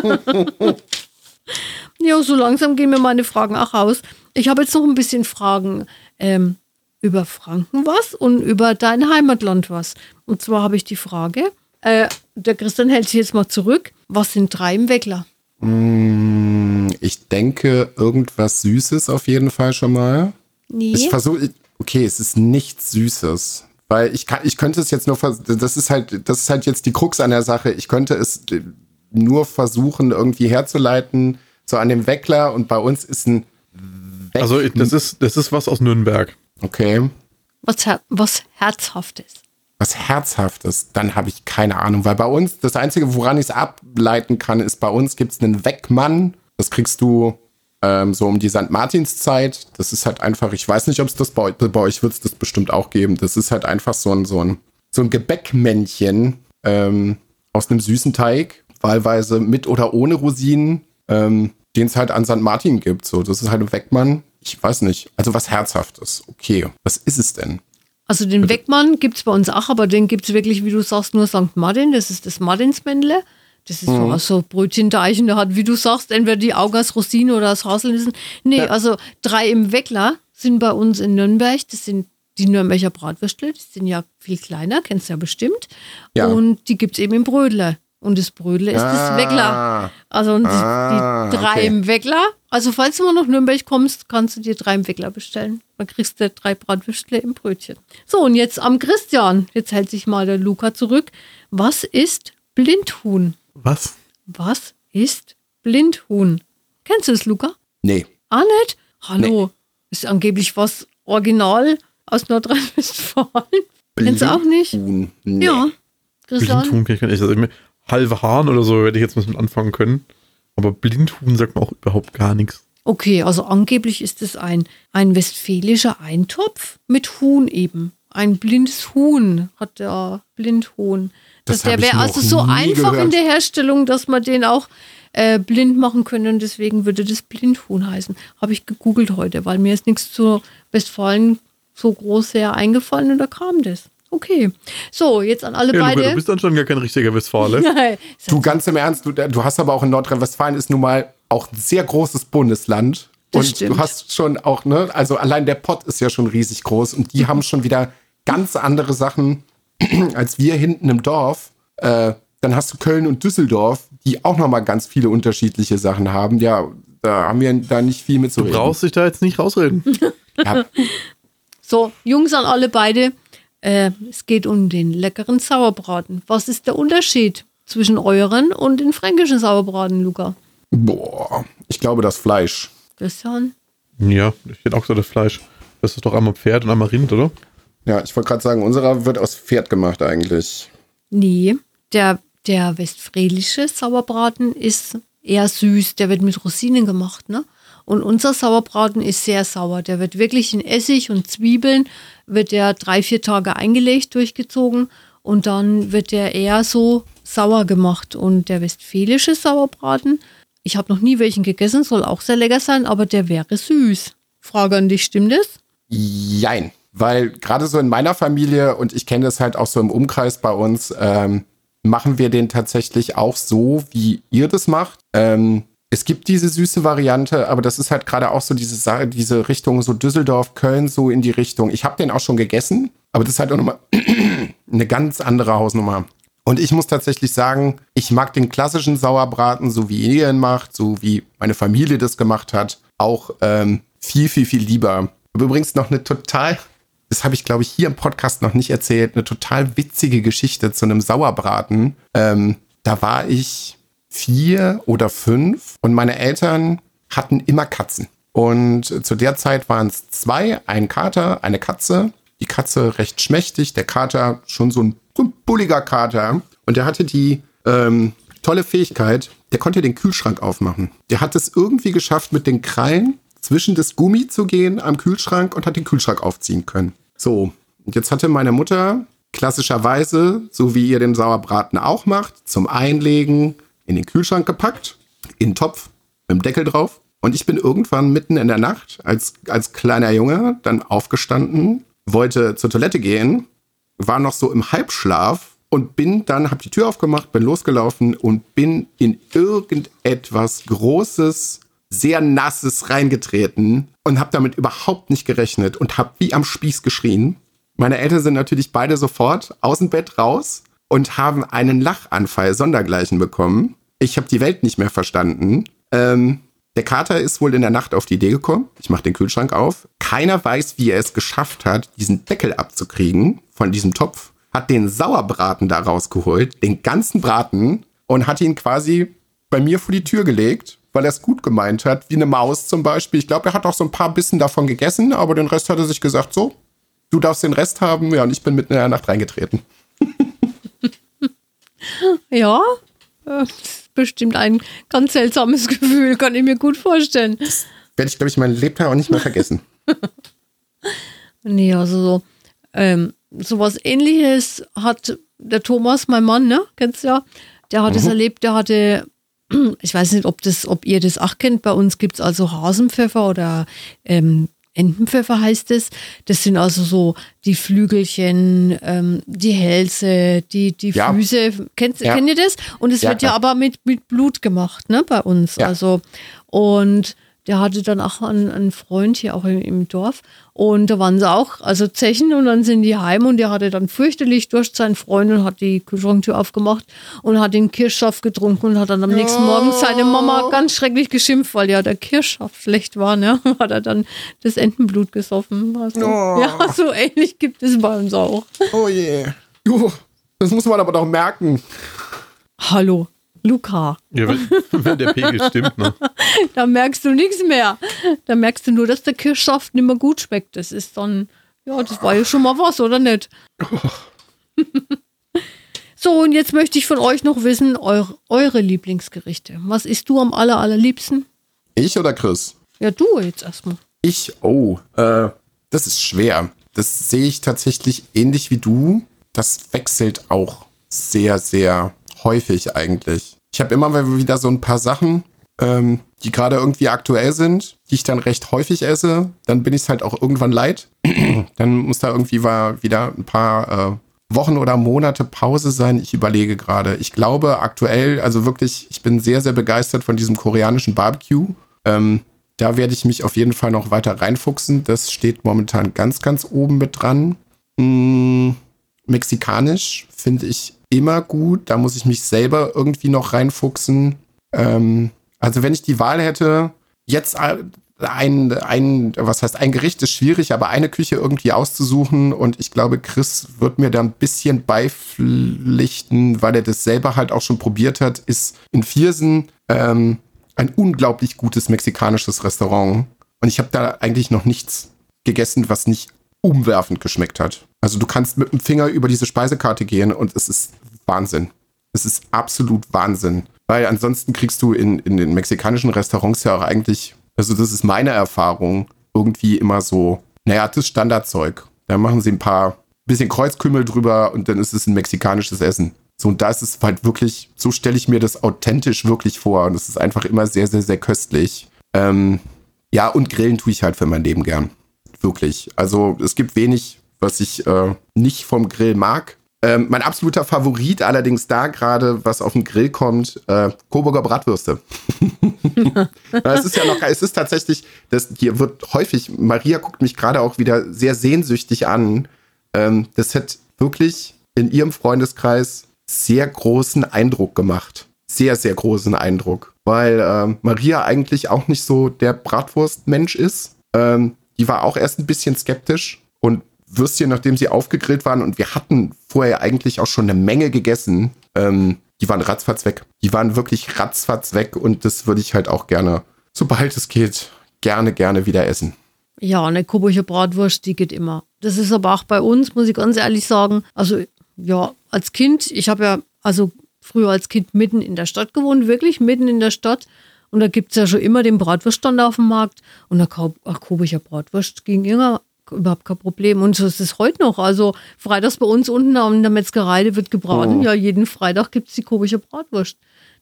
ja, so langsam gehen mir meine Fragen auch aus. Ich habe jetzt noch ein bisschen Fragen ähm, über Franken was und über dein Heimatland was. Und zwar habe ich die Frage, äh, der Christian hält sich jetzt mal zurück. Was sind drei im Weckler? Mm, Ich denke, irgendwas Süßes auf jeden Fall schon mal. Nee. Ich versuche, okay, es ist nichts Süßes. Weil ich kann, ich könnte es jetzt nur, das ist halt, das ist halt jetzt die Krux an der Sache. Ich könnte es äh, nur versuchen, irgendwie herzuleiten, so an dem Weckler und bei uns ist ein Weck Also das ist, das ist was aus Nürnberg. Okay. was, was Herzhaftes. Was Herzhaftes, dann habe ich keine Ahnung. Weil bei uns, das Einzige, woran ich es ableiten kann, ist, bei uns gibt es einen Weckmann. Das kriegst du ähm, so um die St. Martinszeit. Das ist halt einfach, ich weiß nicht, ob es das bei, euch- bei euch wird es das bestimmt auch geben. Das ist halt einfach so ein, so ein, so ein Gebäckmännchen ähm, aus einem süßen Teig, wahlweise mit oder ohne Rosinen, ähm, den es halt an St. Martin gibt. So, das ist halt ein Weckmann. Ich weiß nicht. Also was Herzhaftes. Okay. Was ist es denn? Also den Weckmann gibt es bei uns auch, aber den gibt es wirklich, wie du sagst, nur St. Martin. Das ist das Martinsmännle. Das ist so aus so Brötchenteig und der hat, wie du sagst, entweder die Augen aus Rosinen oder aus Haselnüssen. Nee, also drei im Weckler sind bei uns in Nürnberg. Das sind die Nürnberger Bratwürstle. Die sind ja viel kleiner, kennst du ja bestimmt. Ja. Und die gibt es eben im Brödler. Und das Brödler ist das Ah. Weckler. Also Ah, die drei okay. im Weckler. Also falls du mal nach Nürnberg kommst, kannst du dir drei im Weckler bestellen. Dann kriegst du drei Bratwürstle im Brötchen. So, und jetzt am Christian. Jetzt hält sich mal der Luca zurück. Was ist Blindhuhn? Was? Was ist Blindhuhn? Kennst du das, Luca? Nee. Ah, nicht? Hallo. Ist angeblich was original aus Nordrhein-Westfalen. Kennst du auch nicht? Blindhuhn. Nee. Ja. Christian? Blindhuhn kenn ich gar nicht. Also, halbe Hahn oder so hätte ich jetzt was mit anfangen können. Aber Blindhuhn sagt man auch überhaupt gar nichts. Okay, also angeblich ist es ein, ein westfälischer Eintopf mit Huhn eben. Ein blindes Huhn hat der Blindhuhn. Das Das der hab ich wäre also so einfach gehört. in der Herstellung, dass man den auch äh, blind machen könnte und deswegen würde das Blindhuhn heißen. Habe ich gegoogelt heute, weil mir ist nichts zu Westfalen so groß sehr eingefallen und da kam das. Okay. So, jetzt an alle Ja, Luca, beide. du bist dann schon gar kein richtiger Westfale. Nein, Du ganz im Ernst, du, du hast aber auch in Nordrhein-Westfalen ist nun mal auch ein sehr großes Bundesland. Das und stimmt. du hast schon auch, ne, also allein der Pott ist ja schon riesig groß und die haben schon wieder ganz andere Sachen als wir hinten im Dorf. Äh, dann hast du Köln und Düsseldorf, die auch nochmal ganz viele unterschiedliche Sachen haben. Ja, da haben wir da nicht viel mit zu Du reden. brauchst dich da jetzt nicht rausreden. Ja, So, Jungs an alle beide. Äh, es geht um den leckeren Sauerbraten. Was ist der Unterschied zwischen euren und den fränkischen Sauerbraten, Luca? boah, ich glaube das Fleisch. Christian? ja, ich hätte auch gesagt, das Fleisch. Das ist doch einmal Pferd und einmal Rind, oder? Ja, ich wollte gerade sagen, unserer wird aus Pferd gemacht eigentlich. Nee, der, der westfälische Sauerbraten ist eher süß. Der wird mit Rosinen gemacht, ne? Und unser Sauerbraten ist sehr sauer. Der wird wirklich in Essig und Zwiebeln, wird der drei, vier Tage eingelegt, durchgezogen und dann wird der eher so sauer gemacht. Und der westfälische Sauerbraten, ich habe noch nie welchen gegessen, soll auch sehr lecker sein, aber der wäre süß. Frage an dich, stimmt das? Jein. Weil gerade so in meiner Familie und ich kenne das halt auch so im Umkreis bei uns, ähm, machen wir den tatsächlich auch so, wie ihr das macht. Ähm, es gibt diese süße Variante, aber das ist halt gerade auch so diese, diese Richtung, so Düsseldorf, Köln, so in die Richtung. Ich habe den auch schon gegessen, aber das ist halt auch nochmal eine ganz andere Hausnummer. Und ich muss tatsächlich sagen, ich mag den klassischen Sauerbraten, so wie ihr ihn macht, so wie meine Familie das gemacht hat, auch ähm, viel, viel, viel lieber. Übrigens noch eine total, das habe ich glaube ich hier im Podcast noch nicht erzählt, eine total witzige Geschichte zu einem Sauerbraten. Ähm, da war ich vier oder fünf und meine Eltern hatten immer Katzen. Und zu der Zeit waren es zwei, ein Kater, eine Katze. Die Katze recht schmächtig, der Kater schon so ein, bulliger Kater. Und der hatte die ähm, tolle Fähigkeit, der konnte den Kühlschrank aufmachen. Der hat es irgendwie geschafft, mit den Krallen zwischen das Gummi zu gehen am Kühlschrank und hat den Kühlschrank aufziehen können. So, und jetzt hatte meine Mutter klassischerweise, so wie ihr den Sauerbraten auch macht, zum Einlegen in den Kühlschrank gepackt, in den Topf, mit dem Deckel drauf. Und ich bin irgendwann mitten in der Nacht als, als kleiner Junge dann aufgestanden, wollte zur Toilette gehen, war noch so im Halbschlaf und bin dann, hab die Tür aufgemacht, bin losgelaufen und bin in irgendetwas Großes, sehr Nasses reingetreten und habe damit überhaupt nicht gerechnet und habe wie am Spieß geschrien. Meine Eltern sind natürlich beide sofort aus dem Bett raus und haben einen Lachanfall sondergleichen bekommen. Ich habe die Welt nicht mehr verstanden. Ähm, der Kater ist wohl in der Nacht auf die Idee gekommen. Ich mache den Kühlschrank auf. Keiner weiß, wie er es geschafft hat, diesen Deckel abzukriegen von diesem Topf. Hat den Sauerbraten da rausgeholt, den ganzen Braten und hat ihn quasi bei mir vor die Tür gelegt, weil er es gut gemeint hat, wie eine Maus zum Beispiel. Ich glaube, er hat auch so ein paar Bissen davon gegessen, aber den Rest hat er sich gesagt, so, du darfst den Rest haben. Ja, und ich bin mitten in der Nacht reingetreten. Ja, äh, das bestimmt ein ganz seltsames Gefühl, kann ich mir gut vorstellen. Werde ich, glaube ich, mein Lebtag auch nicht mehr vergessen. Nee, also so, ähm, sowas ähnliches hat der Thomas, mein Mann, ne? Kennst du ja? Der hat es erlebt, der hatte, ich weiß nicht, ob das, ob ihr das auch kennt, bei uns gibt es also Hasenpfeffer oder ähm, Entenpfeffer heißt es. Das sind also so die Flügelchen, ähm, die Hälse, die, die Ja. Füße. Kennt, Ja. Kennt ihr das? Und es Ja, wird ja aber mit, mit Blut gemacht, ne, bei uns. Ja. Also, und der hatte dann auch einen, einen Freund hier auch im, im Dorf. Und da waren sie auch, also Zechen, und dann sind die heim und der hatte dann fürchterlich durch seinen Freund und hat die Kühlschranktür aufgemacht und hat den Kirschsaft getrunken und hat dann am nächsten Morgen seine Mama ganz schrecklich geschimpft, weil ja der Kirschsaft schlecht war, ne? Hat er dann das Entenblut gesoffen. Also, Oh. Ja, so ähnlich gibt es bei uns auch. Oh je. Juh, das muss man aber doch merken. Hallo, Luca. Ja, wenn, wenn der Pegel stimmt, ne? Da merkst du nichts mehr. Da merkst du nur, dass der Kirschsaft nicht mehr gut schmeckt. Das ist dann, ja, das war ja schon mal was, oder nicht? So, und jetzt möchte ich von euch noch wissen, eure, eure Lieblingsgerichte. Was isst du am aller, allerliebsten? Ich oder Chris? Ja, du jetzt erstmal. Ich, oh, äh, das ist schwer. Das sehe ich tatsächlich ähnlich wie du. Das wechselt auch sehr, sehr häufig eigentlich. Ich habe immer wieder so ein paar Sachen, ähm, die gerade irgendwie aktuell sind, die ich dann recht häufig esse. Dann bin ich es halt auch irgendwann leid. dann muss da irgendwie wieder ein paar äh, Wochen oder Monate Pause sein. Ich überlege gerade. Ich glaube aktuell, also wirklich, ich bin sehr, sehr begeistert von diesem koreanischen Barbecue. Ähm, da werde ich mich auf jeden Fall noch weiter reinfuchsen. Das steht momentan ganz, ganz oben mit dran. Hm, mexikanisch finde ich immer gut. Da muss ich mich selber irgendwie noch reinfuchsen. Ähm, also wenn ich die Wahl hätte, jetzt ein, ein, was heißt, ein Gericht ist schwierig, aber eine Küche irgendwie auszusuchen und ich glaube, Chris wird mir da ein bisschen beipflichten, weil er das selber halt auch schon probiert hat, ist in Viersen ähm, ein unglaublich gutes mexikanisches Restaurant und ich habe da eigentlich noch nichts gegessen, was nicht umwerfend geschmeckt hat. Also du kannst mit dem Finger über diese Speisekarte gehen und es ist Wahnsinn. Es ist absolut Wahnsinn. Weil ansonsten kriegst du in, in den mexikanischen Restaurants ja auch eigentlich, also das ist meine Erfahrung, irgendwie immer so, naja, das Standardzeug. Da machen sie ein paar, bisschen Kreuzkümmel drüber und dann ist es ein mexikanisches Essen. So, und da ist es halt wirklich, so stelle ich mir das authentisch wirklich vor. Und es ist einfach immer sehr, sehr, sehr köstlich. Ähm, ja, und grillen tue ich halt für mein Leben gern. Wirklich. Also es gibt wenig, was ich äh, nicht vom Grill mag. Ähm, mein absoluter Favorit allerdings da gerade, was auf den Grill kommt, äh, Coburger Bratwürste. es ist ja noch, es ist tatsächlich, das hier wird häufig, Maria guckt mich gerade auch wieder sehr sehnsüchtig an. Ähm, das hat wirklich in ihrem Freundeskreis sehr großen Eindruck gemacht. Sehr, sehr großen Eindruck. Weil äh, Maria eigentlich auch nicht so der Bratwurstmensch ist. Ähm, die war auch erst ein bisschen skeptisch und Würstchen, nachdem sie aufgegrillt waren und wir hatten vorher eigentlich auch schon eine Menge gegessen, ähm, die waren ratzfatz weg. Die waren wirklich ratzfatz weg und das würde ich halt auch gerne, sobald es geht, gerne, gerne wieder essen. Ja, eine Coburger Bratwurst, die geht immer. Das ist aber auch bei uns, muss ich ganz ehrlich sagen. Also, ja, als Kind, ich habe ja, also früher als Kind mitten in der Stadt gewohnt, wirklich mitten in der Stadt. Und da gibt es ja schon immer den Bratwurststand auf dem Markt. Und da ach, Coburger Bratwurst ging immer überhaupt kein Problem. Und so ist es heute noch. Also freitags bei uns unten an der Metzgerei wird gebraten. Oh. Ja, jeden Freitag gibt es die komische Bratwurst.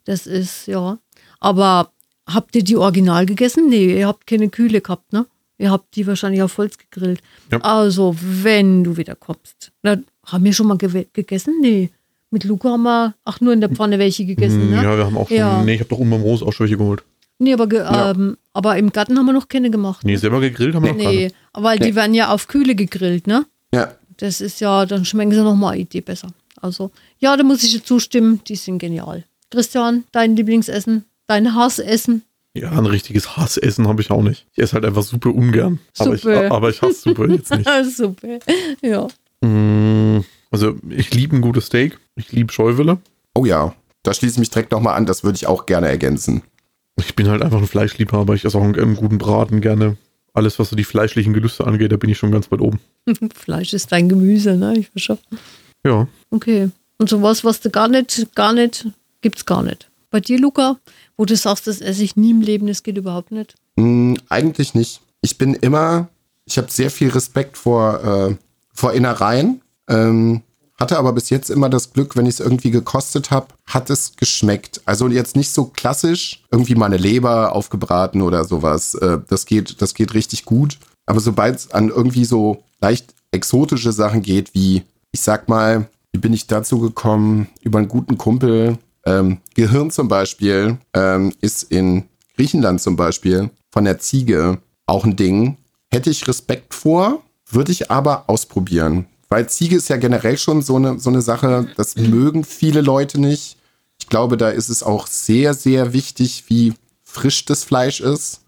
Das ist, ja. Aber habt ihr die original gegessen? Nee, ihr habt keine Kühle gehabt, ne? Ihr habt die wahrscheinlich auf Holz gegrillt. Ja. Also, wenn du wieder kommst. Na, haben wir schon mal ge gegessen? Nee. Mit Luca haben wir, ach, nur in der Pfanne welche gegessen, ne? Ja, wir haben auch schon, ja. nee, ich habe doch oben beim Rose auch schon welche geholt. Nee, aber, ja. ähm, aber im Garten haben wir noch keine gemacht. Nee, selber gegrillt haben wir noch Nee, keine. weil nee. die werden ja auf Kühle gegrillt, ne? Ja. Das ist ja, dann schmecken sie nochmal eine Idee besser. Also, ja, da muss ich dir zustimmen, die sind genial. Christian, dein Lieblingsessen, dein Hassessen? Ja, ein richtiges Hassessen habe ich auch nicht. Ich esse halt einfach Suppe ungern. Suppe. Aber ich, aber ich hasse Suppe jetzt nicht. Suppe, ja. Mm, also, ich liebe ein gutes Steak. Ich liebe Scheuwille. Oh ja, da schließe ich mich direkt nochmal an. Das würde ich auch gerne ergänzen. Ich bin halt einfach ein Fleischliebhaber. Ich esse auch einen, einen guten Braten gerne. Alles, was so die fleischlichen Gelüste angeht, da bin ich schon ganz weit oben. Fleisch ist dein Gemüse, ne? Ich verstehe. Ja. Okay. Und sowas, was du gar nicht, gar nicht, gibt's gar nicht. Bei dir, Luca, wo du sagst, das esse ich nie im Leben, das geht überhaupt nicht? Mm, eigentlich nicht. Ich bin immer, ich habe sehr viel Respekt vor, äh, vor Innereien. Ähm, hatte aber bis jetzt immer das Glück, wenn ich es irgendwie gekostet habe, hat es geschmeckt. Also jetzt nicht so klassisch, irgendwie mal eine Leber aufgebraten oder sowas. Äh, das geht, das geht richtig gut. Aber sobald es an irgendwie so leicht exotische Sachen geht, wie, ich sag mal, wie bin ich dazu gekommen? Über einen guten Kumpel. Ähm, Gehirn zum Beispiel ähm, ist in Griechenland zum Beispiel von der Ziege auch ein Ding. Hätte ich Respekt vor, würde ich aber ausprobieren. Weil Ziege ist ja generell schon so eine, so eine Sache, das mögen viele Leute nicht. Ich glaube, da ist es auch sehr, sehr wichtig, wie frisch das Fleisch ist,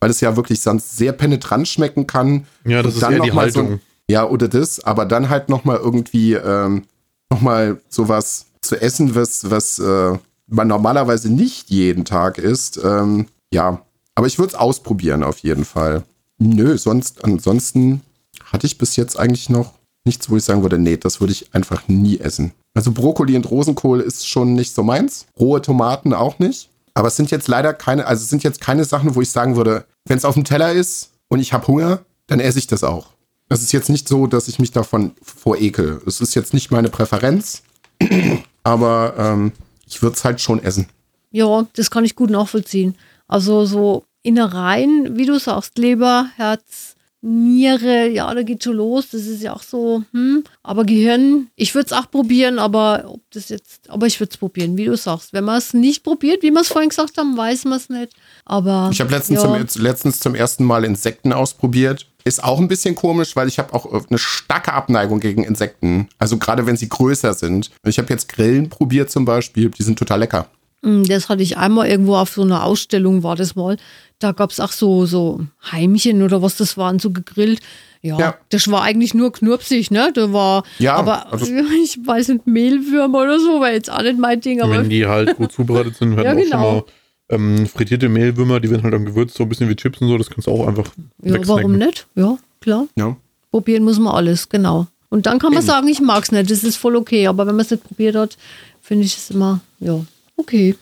weil es ja wirklich sonst sehr penetrant schmecken kann. Ja, das ist eher die Haltung. So, ja, oder das, aber dann halt nochmal irgendwie ähm, nochmal sowas zu essen, was, was äh, man normalerweise nicht jeden Tag isst. Ähm, ja, aber ich würde es ausprobieren auf jeden Fall. Nö, sonst, ansonsten hatte ich bis jetzt eigentlich noch nichts, wo ich sagen würde, nee, das würde ich einfach nie essen. Also Brokkoli und Rosenkohl ist schon nicht so meins. Rohe Tomaten auch nicht. Aber es sind jetzt leider keine, also es sind jetzt keine Sachen, wo ich sagen würde, wenn es auf dem Teller ist und ich habe Hunger, dann esse ich das auch. Es ist jetzt nicht so, dass ich mich davon vorekel. Es ist jetzt nicht meine Präferenz, aber ähm, ich würde es halt schon essen. Ja, das kann ich gut nachvollziehen. Also so Innereien, wie du sagst, Leber, Herz, Niere, ja, da geht schon los. Das ist ja auch so, hm. Aber Gehirn, ich würde es auch probieren, aber ob das jetzt, aber ich würde es probieren, wie du sagst. Wenn man es nicht probiert, wie wir es vorhin gesagt haben, weiß man es nicht. Aber. Ich habe letztens, ja. zum, letztens zum ersten Mal Insekten ausprobiert. Ist auch ein bisschen komisch, weil ich habe auch eine starke Abneigung gegen Insekten. Also gerade wenn sie größer sind. Ich habe jetzt Grillen probiert zum Beispiel, die sind total lecker. Mm, das hatte ich einmal irgendwo auf so einer Ausstellung, war das mal. Da gab es auch so, so Heimchen oder was das waren, so gegrillt. Ja, ja, das war eigentlich nur knurpsig, ne? Da war, ja, aber also, ich weiß nicht, Mehlwürmer oder so, war jetzt auch nicht mein Ding. Aber wenn die halt gut zubereitet sind, werden ja, genau. auch schon mal ähm, frittierte Mehlwürmer, die werden halt dann gewürzt, so ein bisschen wie Chips und so, das kannst du auch einfach Ja, warum nicht? Ja, klar. Ja. Probieren muss man alles, genau. Und dann kann man sagen, ich mag es nicht, das ist voll okay. Aber wenn man es nicht probiert hat, finde ich es immer, ja, Okay.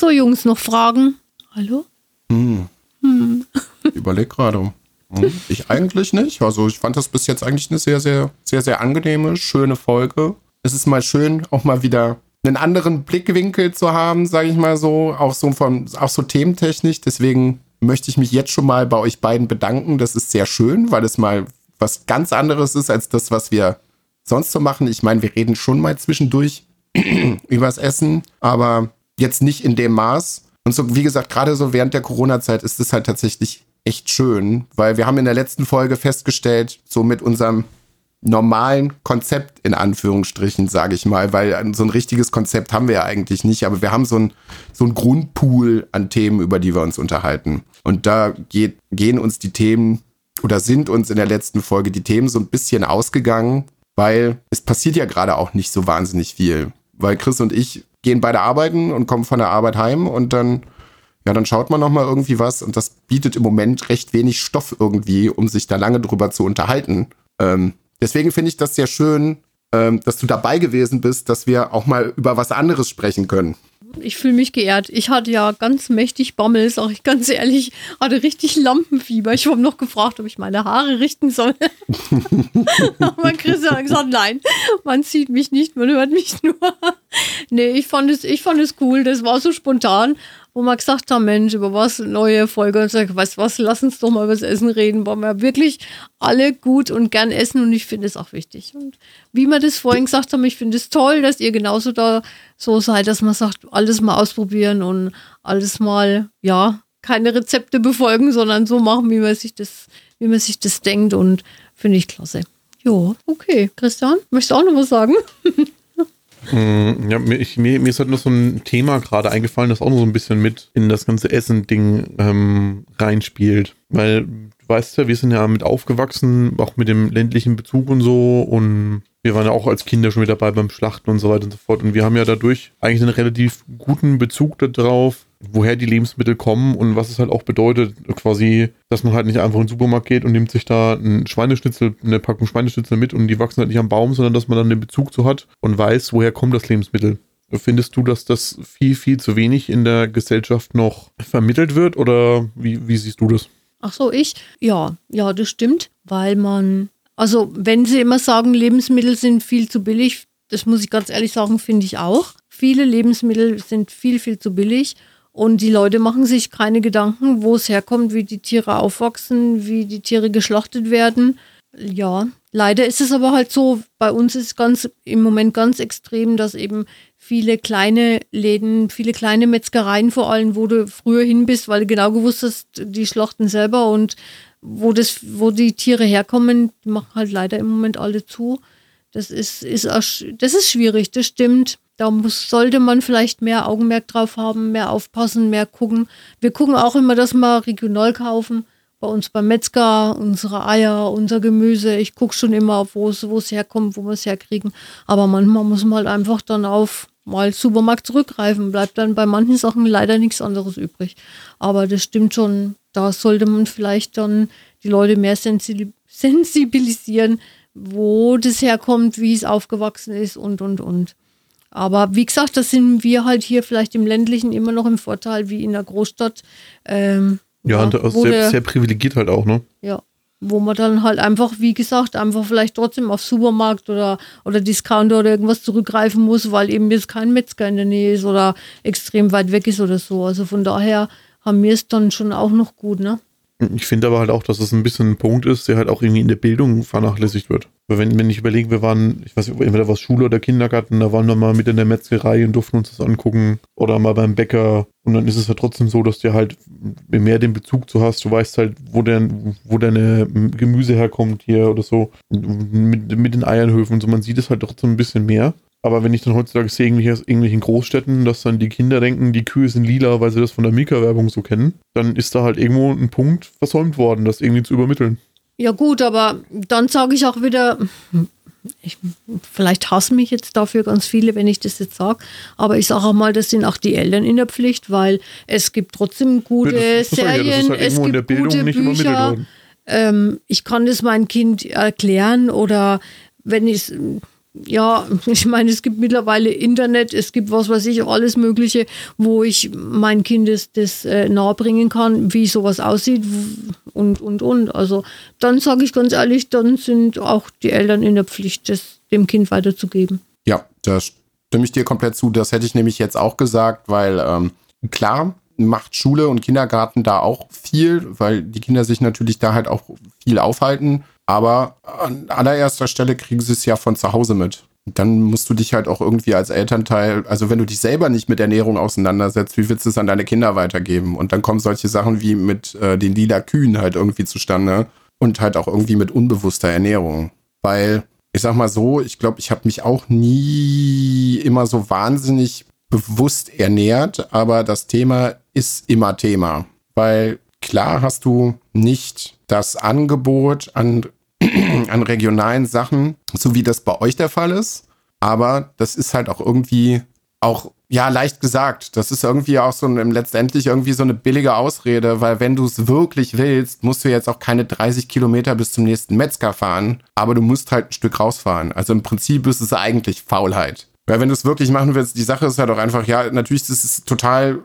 So, Jungs, noch Fragen? Hallo? Hm. Hm. Überleg gerade. Hm. Ich eigentlich nicht. Also ich fand das bis jetzt eigentlich eine sehr, sehr, sehr, sehr angenehme, schöne Folge. Es ist mal schön, auch mal wieder einen anderen Blickwinkel zu haben, sage ich mal so, auch so von, auch so thementechnisch. Deswegen möchte ich mich jetzt schon mal bei euch beiden bedanken. Das ist sehr schön, weil es mal was ganz anderes ist als das, was wir sonst so machen. Ich meine, wir reden schon mal zwischendurch übers Essen, aber jetzt nicht in dem Maß. Und so, wie gesagt, gerade so während der Corona-Zeit ist es halt tatsächlich echt schön, weil wir haben in der letzten Folge festgestellt, so mit unserem normalen Konzept in Anführungsstrichen, sage ich mal, weil so ein richtiges Konzept haben wir ja eigentlich nicht, aber wir haben so ein, so ein Grundpool an Themen, über die wir uns unterhalten. Und da geht, gehen uns die Themen oder sind uns in der letzten Folge die Themen so ein bisschen ausgegangen, weil es passiert ja gerade auch nicht so wahnsinnig viel. Weil Chris und ich gehen beide arbeiten und kommen von der Arbeit heim und dann, ja, dann schaut man nochmal irgendwie was und das bietet im Moment recht wenig Stoff irgendwie, um sich da lange drüber zu unterhalten. Ähm, deswegen finde ich das sehr schön, ähm, dass du dabei gewesen bist, dass wir auch mal über was anderes sprechen können. Ich fühle mich geehrt. Ich hatte ja ganz mächtig Bammel, sag ich ganz ehrlich. Hatte richtig Lampenfieber. Ich habe noch gefragt, ob ich meine Haare richten soll. Aber Chris hat gesagt, nein, man sieht mich nicht, man hört mich nur. nee, ich fand es, ich fand es cool. Das war so spontan wo wir gesagt haben, Mensch, über was, neue Folge und sag, weißt was, lass uns doch mal über das Essen reden, weil wir wirklich alle gut und gern essen und ich finde es auch wichtig. Und wie wir das vorhin gesagt haben, ich finde es toll, dass ihr genauso da so seid, dass man sagt, alles mal ausprobieren und alles mal, ja, keine Rezepte befolgen, sondern so machen, wie man sich das, wie man sich das denkt und finde ich klasse. Ja, okay. Christian, möchtest du auch noch was sagen? Mm, ja, mir, ich, mir, mir, ist halt noch so ein Thema gerade eingefallen, das auch noch so ein bisschen mit in das ganze Essen-Ding ähm, reinspielt. Weil, du weißt ja, wir sind ja mit aufgewachsen, auch mit dem ländlichen Bezug und so. Und wir waren ja auch als Kinder schon mit dabei beim Schlachten und so weiter und so fort. Und wir haben ja dadurch eigentlich einen relativ guten Bezug darauf, woher die Lebensmittel kommen und was es halt auch bedeutet, quasi, dass man halt nicht einfach in den Supermarkt geht und nimmt sich da ein Schweineschnitzel, eine Packung Schweineschnitzel mit und die wachsen halt nicht am Baum, sondern dass man dann den Bezug zu hat und weiß, woher kommt das Lebensmittel. Findest du, dass das viel, viel zu wenig in der Gesellschaft noch vermittelt wird oder wie, wie siehst du das? Ach so, ich? Ja, ja, das stimmt, weil man, also wenn sie immer sagen, Lebensmittel sind viel zu billig, das muss ich ganz ehrlich sagen, finde ich auch. Viele Lebensmittel sind viel, viel zu billig und die Leute machen sich keine Gedanken, wo es herkommt, wie die Tiere aufwachsen, wie die Tiere geschlachtet werden. Ja, leider ist es aber halt so, bei uns ist ganz im Moment ganz extrem, dass eben viele kleine Läden, viele kleine Metzgereien vor allem, wo du früher hin bist, weil du genau gewusst hast, die schlachten selber und wo das, wo die Tiere herkommen, die machen halt leider im Moment alle zu. Das ist, ist, das ist schwierig, das stimmt. Da muss, sollte man vielleicht mehr Augenmerk drauf haben, mehr aufpassen, mehr gucken. Wir gucken auch immer, dass wir regional kaufen. Bei uns beim Metzger, unsere Eier, unser Gemüse. Ich gucke schon immer, wo es herkommt, wo wir es herkriegen. Aber manchmal muss man halt einfach dann auf mal Supermarkt zurückgreifen. Bleibt dann bei manchen Sachen leider nichts anderes übrig. Aber das stimmt schon. Da sollte man vielleicht dann die Leute mehr sensibilisieren, wo das herkommt, wie es aufgewachsen ist und, und, und. Aber wie gesagt, das sind wir halt hier vielleicht im ländlichen immer noch im Vorteil wie in der Großstadt. Ähm, ja, ja, und sehr, der, sehr privilegiert halt auch, ne? Ja, wo man dann halt einfach, wie gesagt, einfach vielleicht trotzdem auf Supermarkt oder, oder Discounter oder irgendwas zurückgreifen muss, weil eben jetzt kein Metzger in der Nähe ist oder extrem weit weg ist oder so. Also von daher haben wir es dann schon auch noch gut, ne? Ich finde aber halt auch, dass es ein bisschen ein Punkt ist, der halt auch irgendwie in der Bildung vernachlässigt wird. Wenn, wenn ich überlege, wir waren, ich weiß nicht, entweder was Schule oder Kindergarten, da waren wir mal mit in der Metzgerei und durften uns das angucken oder mal beim Bäcker und dann ist es ja trotzdem so, dass du halt mehr den Bezug zu hast. Du weißt halt, wo, dein, wo deine Gemüse herkommt hier oder so. Mit, mit den Eiernhöfen und so. Man sieht es halt trotzdem ein bisschen mehr. Aber wenn ich dann heutzutage sehe, irgendwie aus irgendwelchen Großstädten, dass dann die Kinder denken, die Kühe sind lila, weil sie das von der Mika-Werbung so kennen, dann ist da halt irgendwo ein Punkt versäumt worden, das irgendwie zu übermitteln. Ja, gut, aber dann sage ich auch wieder, ich, vielleicht hassen mich jetzt dafür ganz viele, wenn ich das jetzt sage, aber ich sage auch mal, das sind auch die Eltern in der Pflicht, weil es gibt trotzdem gute ja, das, das Serien, halt es gibt gute Bücher. Ähm, ich kann das meinem Kind erklären oder wenn ich ja, ich meine, es gibt mittlerweile Internet, es gibt was weiß ich, alles Mögliche, wo ich mein Kind das, das äh, nahebringen kann, wie sowas aussieht und, und, und. Also dann sage ich ganz ehrlich, dann sind auch die Eltern in der Pflicht, das dem Kind weiterzugeben. Ja, da stimme ich dir komplett zu. Das hätte ich nämlich jetzt auch gesagt, weil ähm, klar, macht Schule und Kindergarten da auch viel, weil die Kinder sich natürlich da halt auch viel aufhalten. Aber an allererster Stelle kriegen sie es ja von zu Hause mit. dann musst du dich halt auch irgendwie als Elternteil, also wenn du dich selber nicht mit Ernährung auseinandersetzt, wie willst du es an deine Kinder weitergeben? Und dann kommen solche Sachen wie mit äh, den lila Kühen halt irgendwie zustande und halt auch irgendwie mit unbewusster Ernährung. Weil, ich sag mal so, ich glaube, ich habe mich auch nie immer so wahnsinnig bewusst ernährt, aber das Thema ist immer Thema. Weil klar hast du nicht das Angebot an, an regionalen Sachen, so wie das bei euch der Fall ist. Aber das ist halt auch irgendwie auch, ja, leicht gesagt. Das ist irgendwie auch so ein, letztendlich irgendwie so eine billige Ausrede, weil wenn du es wirklich willst, musst du jetzt auch keine 30 Kilometer bis zum nächsten Metzger fahren, aber du musst halt ein Stück rausfahren. Also im Prinzip ist es eigentlich Faulheit. Weil wenn du es wirklich machen willst, die Sache ist halt auch einfach, ja, natürlich ist es total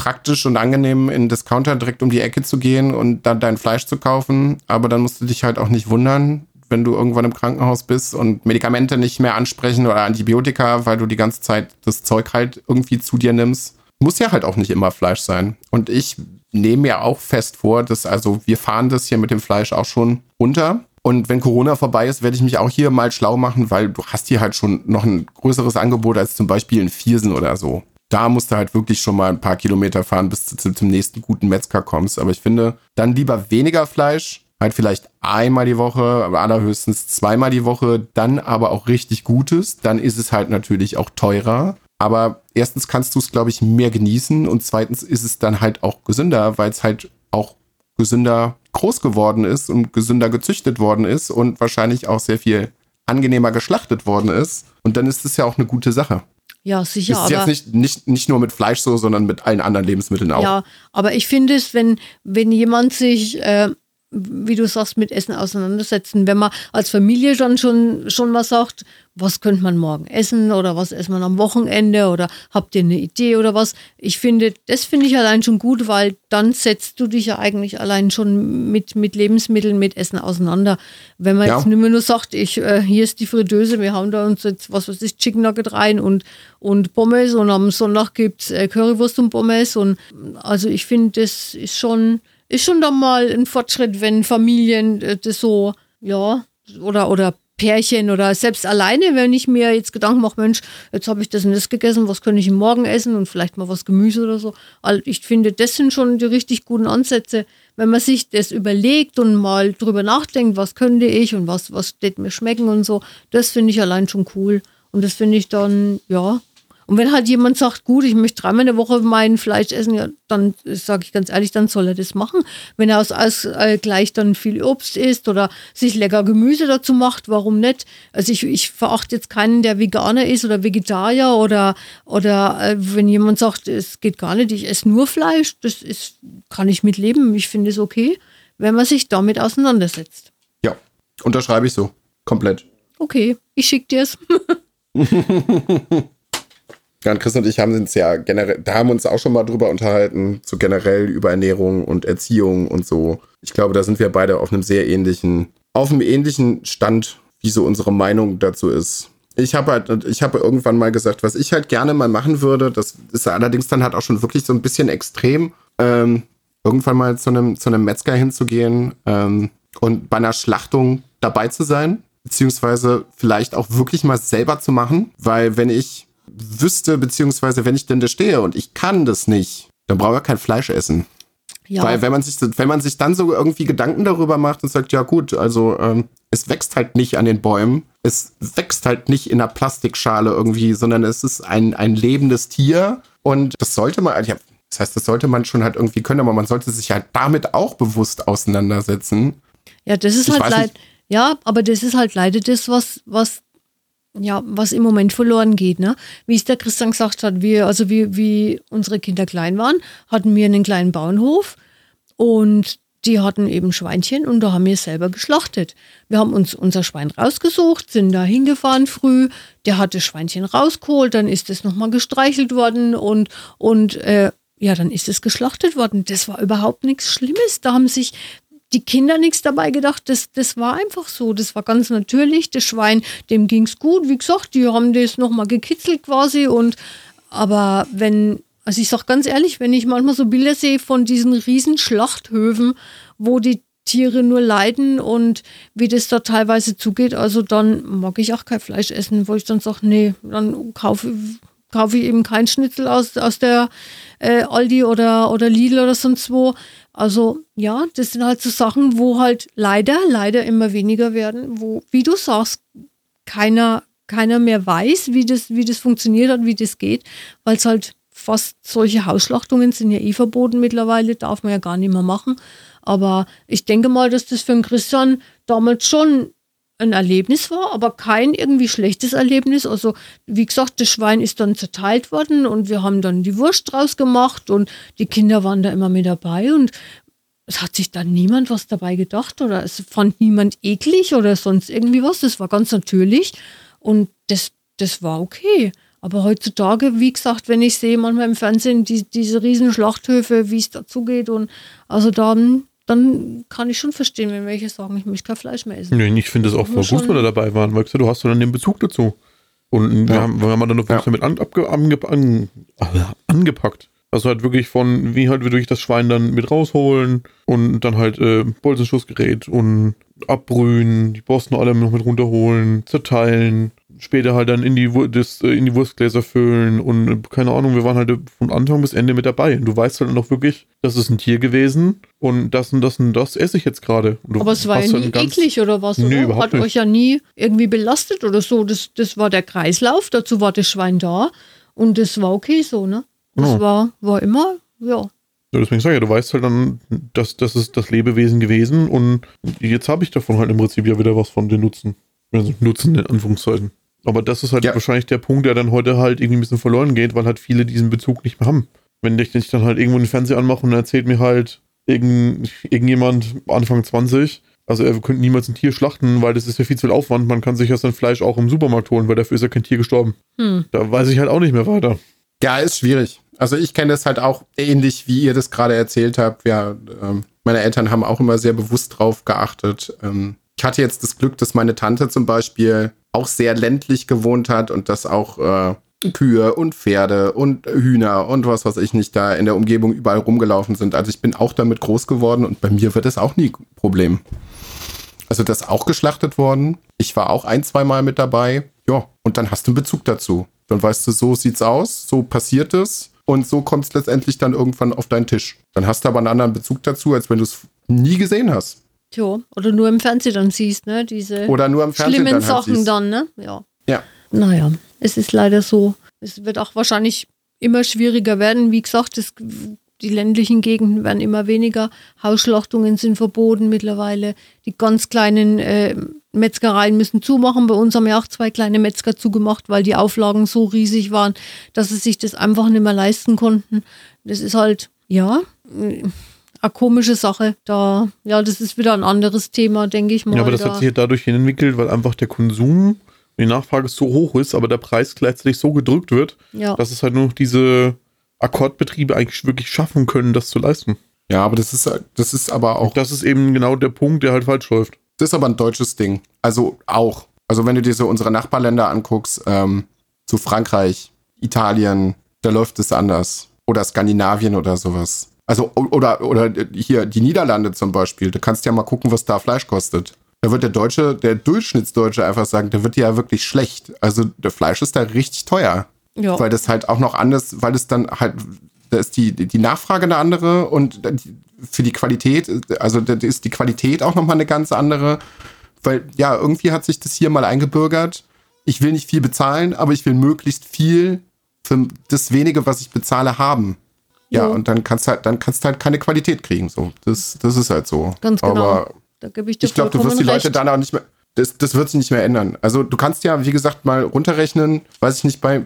praktisch und angenehm, in Discounter direkt um die Ecke zu gehen und dann dein Fleisch zu kaufen. Aber dann musst du dich halt auch nicht wundern, wenn du irgendwann im Krankenhaus bist und Medikamente nicht mehr ansprechen oder Antibiotika, weil du die ganze Zeit das Zeug halt irgendwie zu dir nimmst. Muss ja halt auch nicht immer Fleisch sein. Und ich nehme mir auch fest vor, dass also wir fahren das hier mit dem Fleisch auch schon runter. Und wenn Corona vorbei ist, werde ich mich auch hier mal schlau machen, weil du hast hier halt schon noch ein größeres Angebot als zum Beispiel in Viersen oder so da musst du halt wirklich schon mal ein paar Kilometer fahren, bis du zum nächsten guten Metzger kommst. Aber ich finde, dann lieber weniger Fleisch, halt vielleicht einmal die Woche, aber allerhöchstens zweimal die Woche, dann aber auch richtig Gutes. Dann ist es halt natürlich auch teurer. Aber erstens kannst du es, glaube ich, mehr genießen und zweitens ist es dann halt auch gesünder, weil es halt auch gesünder groß geworden ist und gesünder gezüchtet worden ist und wahrscheinlich auch sehr viel angenehmer geschlachtet worden ist. Und dann ist es ja auch eine gute Sache. Ja, sicher. Ist jetzt nicht, nicht, nicht nur mit Fleisch so, sondern mit allen anderen Lebensmitteln auch. Ja, aber ich finde es, wenn, wenn jemand sich äh, wie du sagst, mit Essen auseinandersetzen. Wenn man als Familie dann schon, schon mal sagt, was könnte man morgen essen oder was essen man am Wochenende oder habt ihr eine Idee oder was? Ich finde, das finde ich allein schon gut, weil dann setzt du dich ja eigentlich allein schon mit, mit Lebensmitteln, mit Essen auseinander. Wenn man ja. jetzt nicht mehr nur sagt, ich, äh, hier ist die Fritteuse, wir haben da uns jetzt, was weiß ich, Chicken Nugget rein und, und Pommes und am Sonntag gibt es äh, Currywurst und Pommes und also ich finde, das ist schon ist schon dann mal ein Fortschritt, wenn Familien äh, das so, ja, oder, oder Pärchen oder selbst alleine, wenn ich mir jetzt Gedanken mache, Mensch, jetzt habe ich das und das gegessen, was könnte ich morgen essen und vielleicht mal was Gemüse oder so. Also ich finde, das sind schon die richtig guten Ansätze, wenn man sich das überlegt und mal drüber nachdenkt, was könnte ich und was, was wird mir schmecken und so. Das finde ich allein schon cool. Und das finde ich dann, ja, und wenn halt jemand sagt, gut, ich möchte dreimal in der Woche mein Fleisch essen, ja, dann sage ich ganz ehrlich, dann soll er das machen. Wenn er aus Ausgleich dann viel Obst isst oder sich lecker Gemüse dazu macht, warum nicht? Also ich, ich verachte jetzt keinen, der Veganer ist oder Vegetarier oder, oder äh, wenn jemand sagt, es geht gar nicht, ich esse nur Fleisch, das ist, kann ich mitleben. Ich finde es okay, wenn man sich damit auseinandersetzt. Ja, unterschreibe ich so. Komplett. Okay, ich schick dir's. Ja, und Chris und ich haben uns ja generell, da haben uns auch schon mal drüber unterhalten, so generell über Ernährung und Erziehung und so. Ich glaube, da sind wir beide auf einem sehr ähnlichen, auf einem ähnlichen Stand, wie so unsere Meinung dazu ist. Ich habe halt, ich habe irgendwann mal gesagt, was ich halt gerne mal machen würde, das ist allerdings dann halt auch schon wirklich so ein bisschen extrem, ähm, irgendwann mal zu einem, zu einem Metzger hinzugehen ähm, und bei einer Schlachtung dabei zu sein, beziehungsweise vielleicht auch wirklich mal selber zu machen, weil wenn ich wüsste, beziehungsweise wenn ich denn da stehe und ich kann das nicht, dann brauche ich kein Fleisch essen. Ja. Weil wenn man sich, wenn man sich dann so irgendwie Gedanken darüber macht und sagt, ja gut, also ähm, es wächst halt nicht an den Bäumen, es wächst halt nicht in einer Plastikschale irgendwie, sondern es ist ein, ein lebendes Tier und das sollte man, ja, das heißt, das sollte man schon halt irgendwie können, aber man sollte sich halt damit auch bewusst auseinandersetzen. Ja, das ist ich halt leider, ja, aber das ist halt leider das, was, was ja, was im Moment verloren geht. Ne? Wie es der Christian gesagt hat, wir, also wie, wie unsere Kinder klein waren, hatten wir einen kleinen Bauernhof und die hatten eben Schweinchen und da haben wir selber geschlachtet. Wir haben uns unser Schwein rausgesucht, sind da hingefahren früh, der hatte Schweinchen rausgeholt, dann ist es nochmal gestreichelt worden und, und äh, ja, dann ist es geschlachtet worden. Das war überhaupt nichts Schlimmes. Da haben sich die Kinder nichts dabei gedacht. Das, das war einfach so. Das war ganz natürlich. Das Schwein, dem ging es gut. Wie gesagt, die haben das nochmal gekitzelt quasi. Und aber wenn, also ich sag ganz ehrlich, wenn ich manchmal so Bilder sehe von diesen riesen Schlachthöfen, wo die Tiere nur leiden und wie das da teilweise zugeht, also dann mag ich auch kein Fleisch essen, wo ich dann sage, nee, dann kaufe, kaufe ich eben kein Schnitzel aus, aus der äh, Aldi oder, oder Lidl oder sonst wo, also ja, das sind halt so Sachen, wo halt leider, leider immer weniger werden, wo, wie du sagst, keiner, keiner mehr weiß, wie das, wie das funktioniert und wie das geht, weil es halt fast solche Hausschlachtungen sind ja eh verboten mittlerweile, darf man ja gar nicht mehr machen. Aber ich denke mal, dass das für den Christian damals schon ein Erlebnis war, aber kein irgendwie schlechtes Erlebnis. Also, wie gesagt, das Schwein ist dann zerteilt worden und wir haben dann die Wurst draus gemacht und die Kinder waren da immer mit dabei und es hat sich dann niemand was dabei gedacht oder es fand niemand eklig oder sonst irgendwie was. Das war ganz natürlich und das, das war okay. Aber heutzutage, wie gesagt, wenn ich sehe manchmal im Fernsehen die, diese riesen Schlachthöfe, wie es dazugeht und also dann dann kann ich schon verstehen, wenn welche sagen, ich möchte kein Fleisch mehr essen. Nee, ich finde es auch voll gut, wenn wir dabei waren, weil du hast dann den Bezug dazu. Und ja. wir, haben, wir haben dann noch ja. damit an, abge, ange, an, angepackt. Also halt wirklich von, wie halt wir durch das Schwein dann mit rausholen und dann halt äh, Bolzenschussgerät und abbrühen, die Borsten alle noch mit runterholen, zerteilen, später halt dann in die, das, äh, in die Wurstgläser füllen und äh, keine Ahnung, wir waren halt von Anfang bis Ende mit dabei. Und du weißt halt noch wirklich, das ist ein Tier gewesen und das und das und das esse ich jetzt gerade. Aber es war ja nie eklig oder was, nee, oder? Hat nicht. euch ja nie irgendwie belastet oder so. Das, das war der Kreislauf, dazu war das Schwein da und das war okay so, ne? Das ja. war, war immer, ja. Ja, deswegen sage ich ja, du weißt halt dann, dass das ist das Lebewesen gewesen und jetzt habe ich davon halt im Prinzip ja wieder was von den Nutzen. Also Nutzen in Anführungszeichen. Aber das ist halt ja. wahrscheinlich der Punkt, der dann heute halt irgendwie ein bisschen verloren geht, weil halt viele diesen Bezug nicht mehr haben. Wenn ich, ich dann halt irgendwo den Fernseher anmache und erzählt mir halt irgend, irgendjemand Anfang 20, also er könnte niemals ein Tier schlachten, weil das ist ja viel zu viel Aufwand. Man kann sich ja sein Fleisch auch im Supermarkt holen, weil dafür ist ja kein Tier gestorben. Hm. Da weiß ich halt auch nicht mehr weiter. Ja, ist schwierig. Also ich kenne das halt auch ähnlich, wie ihr das gerade erzählt habt. Ja, ähm, meine Eltern haben auch immer sehr bewusst drauf geachtet. Ähm, ich hatte jetzt das Glück, dass meine Tante zum Beispiel auch sehr ländlich gewohnt hat und dass auch äh, Kühe und Pferde und Hühner und was weiß ich nicht da in der Umgebung überall rumgelaufen sind. Also ich bin auch damit groß geworden und bei mir wird es auch nie Problem. Also das auch geschlachtet worden. Ich war auch ein, zwei Mal mit dabei. Ja, und dann hast du einen Bezug dazu. Dann weißt du, so sieht's aus, so passiert es und so kommt es letztendlich dann irgendwann auf deinen Tisch. Dann hast du aber einen anderen Bezug dazu, als wenn du es nie gesehen hast. Tja, oder nur im Fernsehen dann siehst, ne? Diese oder nur im Fernsehen schlimmen dann Sachen halt dann, ne? Ja. Ja. Naja, es ist leider so. Es wird auch wahrscheinlich immer schwieriger werden. Wie gesagt, das, die ländlichen Gegenden werden immer weniger. Hausschlachtungen sind verboten mittlerweile. Die ganz kleinen äh, Metzgereien müssen zumachen. Bei uns haben ja auch zwei kleine Metzger zugemacht, weil die Auflagen so riesig waren, dass sie sich das einfach nicht mehr leisten konnten. Das ist halt, ja, eine komische Sache. Da, ja, das ist wieder ein anderes Thema, denke ich mal. Ja, aber das da. hat sich ja dadurch entwickelt, weil einfach der Konsum, die Nachfrage so hoch ist, aber der Preis gleichzeitig so gedrückt wird, ja. dass es halt nur noch diese Akkordbetriebe eigentlich wirklich schaffen können, das zu leisten. Ja, aber das ist, das ist aber auch. Und das ist eben genau der Punkt, der halt falsch läuft. Das ist aber ein deutsches Ding. Also auch. Also wenn du dir so unsere Nachbarländer anguckst, ähm, so Frankreich, Italien, da läuft es anders. Oder Skandinavien oder sowas. Also, oder, oder hier die Niederlande zum Beispiel. Du kannst ja mal gucken, was da Fleisch kostet. Da wird der Deutsche, der Durchschnittsdeutsche einfach sagen, der wird ja wirklich schlecht. Also, der Fleisch ist da richtig teuer. Ja. Weil das halt auch noch anders, weil es dann halt, da ist die, die Nachfrage eine andere und für die Qualität, also da ist die Qualität auch nochmal eine ganz andere. Weil, ja, irgendwie hat sich das hier mal eingebürgert. Ich will nicht viel bezahlen, aber ich will möglichst viel für das wenige, was ich bezahle, haben. Ja, und dann kannst halt, dann kannst du halt keine Qualität kriegen. So, das, das ist halt so. Ganz genau. Aber da gebe ich dir ich glaube, du wirst die Leute recht. dann auch nicht mehr. Das, das wird sich nicht mehr ändern. Also du kannst ja, wie gesagt, mal runterrechnen, weiß ich nicht, bei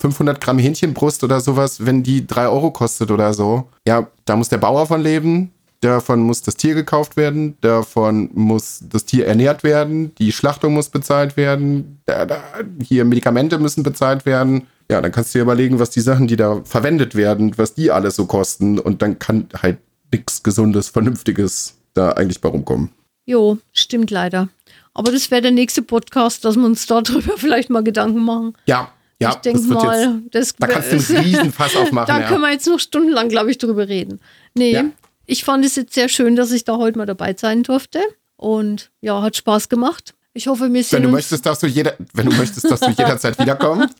500 Gramm Hähnchenbrust oder sowas, wenn die 3 Euro kostet oder so. Ja, da muss der Bauer von leben, davon muss das Tier gekauft werden, davon muss das Tier ernährt werden, die Schlachtung muss bezahlt werden, da, da, hier Medikamente müssen bezahlt werden. Ja, dann kannst du dir überlegen, was die Sachen, die da verwendet werden, was die alles so kosten und dann kann halt nichts Gesundes, Vernünftiges da eigentlich bei rumkommen. Jo, stimmt leider. Aber das wäre der nächste Podcast, dass wir uns darüber vielleicht mal Gedanken machen. Ja, ja, ich denke mal, jetzt, das da kannst du einen Riesenfass aufmachen. Da ja. können wir jetzt noch stundenlang, glaube ich, drüber reden. Nee, Ja. ich fand es jetzt sehr schön, dass ich da heute mal dabei sein durfte. Und ja, hat Spaß gemacht. Ich hoffe, wir sehen wenn du uns. möchtest, darfst du jeder, wenn du möchtest, dass du jederzeit wiederkommen.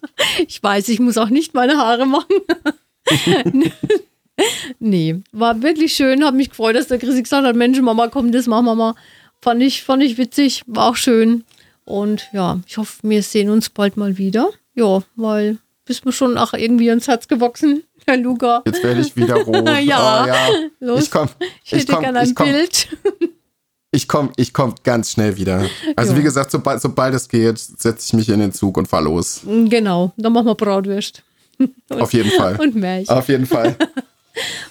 Ich weiß, ich muss auch nicht meine Haare machen. nee, war wirklich schön. Hat mich gefreut, dass der Chrissy gesagt hat: Mensch, Mama, komm, das machen wir mal. Fand ich, fand ich witzig, war auch schön. Und ja, ich hoffe, wir sehen uns bald mal wieder. Ja, weil bist mir schon auch irgendwie ans Herz gewachsen, Herr Luca. Jetzt werde ich wieder rot. Ja, Oh, ja. los. Ich komme, Ich ich hätte komme, gerne ein ich komme, Bild. Ich komme, ich komme ganz schnell wieder. Also Ja. wie gesagt, sobald, sobald es geht, setze ich mich in den Zug und fahr los. Genau, dann machen wir Bratwürst. Auf jeden Fall. Und Märchen. Auf jeden Fall.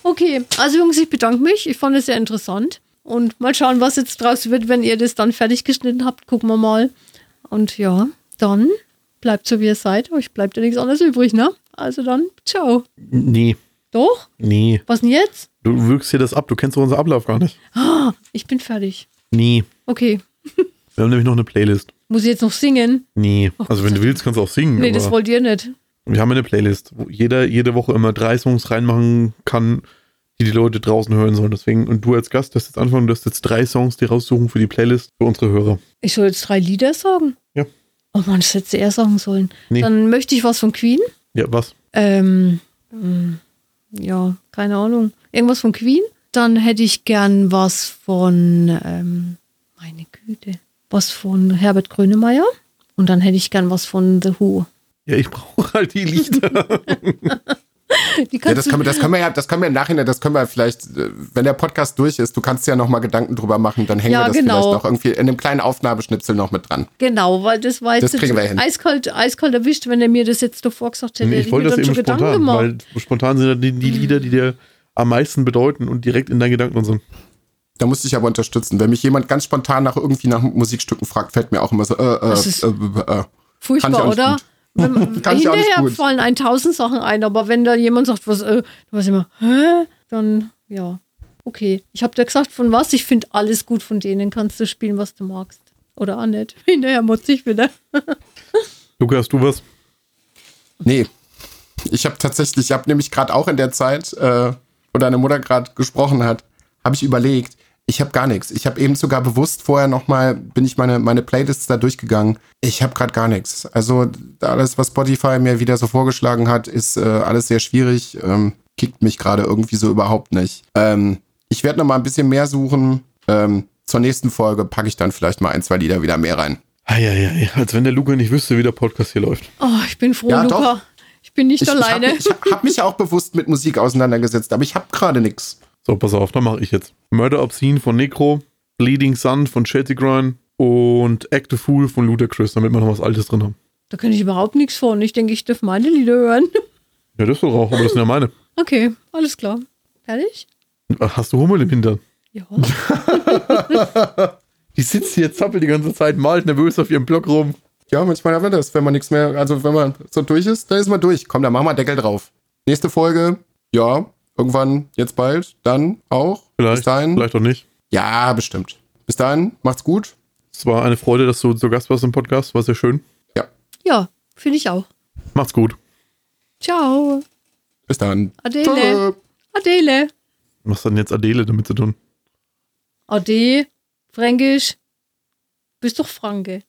Okay, also Jungs, ich bedanke mich. Ich fand es sehr interessant. Und mal schauen, was jetzt draus wird, wenn ihr das dann fertig geschnitten habt. Gucken wir mal. Und ja, dann bleibt so, wie ihr seid. Euch bleibt ja nichts anderes übrig, ne? Also dann, ciao. Nee, Doch? nee. Was denn jetzt? Du wirkst hier das ab. Du kennst doch unseren Ablauf gar nicht. Ich bin fertig. Nee. Okay. Wir haben nämlich noch eine Playlist. Muss ich jetzt noch singen? Nee. Also wenn du willst, kannst du auch singen. Nee, das wollt ihr nicht. wir haben eine Playlist, wo jeder jede Woche immer drei Songs reinmachen kann, die die Leute draußen hören sollen. Deswegen, und du als Gast darfst jetzt anfangen, du hast jetzt drei Songs, die raussuchen für die Playlist für unsere Hörer. Ich soll jetzt drei Lieder sagen? Ja. Oh Mann, das hätte er sagen sollen. Nee. Dann möchte ich was von Queen. Ja, was? Ähm, ähm, ja, keine Ahnung. Irgendwas von Queen. Dann hätte ich gern was von, ähm, meine Güte, was von Herbert Grönemeyer. Und dann hätte ich gern was von The Who. Ja, ich brauche halt die Lieder. Ja, das, können wir, das können wir ja, das können wir im Nachhinein, das können wir vielleicht, äh, wenn der Podcast durch ist, du kannst ja noch mal Gedanken drüber machen, dann hängen Ja, wir das genau. vielleicht noch irgendwie in einem kleinen Aufnahmeschnipsel noch mit dran. genau, weil das war jetzt Das kriegen wir hin. eiskalt, eiskalt erwischt, wenn er mir das jetzt davor gesagt hätte. Nee, ich ich wollte mir das dann eben schon Gedanken spontan, gemacht. weil spontan sind ja die, die Lieder, die dir am meisten bedeuten und direkt in deinen Gedanken sind. Da musste ich aber unterstützen. Wenn mich jemand ganz spontan nach irgendwie nach Musikstücken fragt, fällt mir auch immer so, äh, äh, Das ist- äh, äh, äh. Furchtbar, oder? gut. Wenn ich hinterher gut. fallen ein tausend Sachen ein, aber wenn da jemand sagt, was, äh, du weißt immer, hä? Dann, ja, okay. Ich habe dir gesagt, von was? Ich finde alles gut von denen. Kannst du spielen, was du magst. Oder auch nicht. Hinterher muss ich wieder. Luca, hast du was? Nee. Ich habe tatsächlich, ich habe nämlich gerade auch in der Zeit, äh, wo deine Mutter gerade gesprochen hat, habe ich überlegt, ich habe gar nichts. Ich habe eben sogar bewusst vorher nochmal, bin ich meine, meine Playlists da durchgegangen. Ich habe gerade gar nichts. Also alles, was Spotify mir wieder so vorgeschlagen hat, ist äh, alles sehr schwierig. Ähm, kickt mich gerade irgendwie so überhaupt nicht. Ähm, ich werde noch mal ein bisschen mehr suchen. Ähm, zur nächsten Folge packe ich dann vielleicht mal ein, zwei Lieder wieder mehr rein. Eieiei, als wenn der Luca nicht wüsste, wie der Podcast hier läuft. Oh, ich bin froh, Ja, Luca. doch. Ich bin nicht Ich, ich habe alleine. ich hab mich auch bewusst mit Musik auseinandergesetzt, aber ich habe gerade nichts. So, pass auf, dann mache ich jetzt. Murder Obscene von Necro, Bleeding Sun von Shelty Grind und Act a Fool von Ludacris, damit wir noch was Altes drin haben. Da kann ich überhaupt nichts von. Ich denke, ich darf meine Lieder hören. Ja, das doch auch, aber das sind ja meine. Okay, alles klar. Fertig? Hast du Hummel im Hintern? Ja. Die sitzt hier, zappelt die ganze Zeit, malt nervös auf ihrem Block rum. Ja, manchmal haben wir das, wenn man nichts mehr, also wenn man so durch ist, dann ist man durch. Komm, dann machen wir Deckel drauf. Nächste Folge, ja, irgendwann, jetzt bald, dann auch. Vielleicht, Bis dahin. vielleicht auch nicht. Ja, bestimmt. Bis dahin, macht's gut. Es war eine Freude, dass du zu Gast warst im Podcast. War sehr schön. Ja, Ja, finde ich auch. Macht's gut. Ciao. bis dann. Adele. Tschö. Adele. Was hat denn jetzt Adele damit zu tun? Ade. Fränkisch. Bist doch Franke.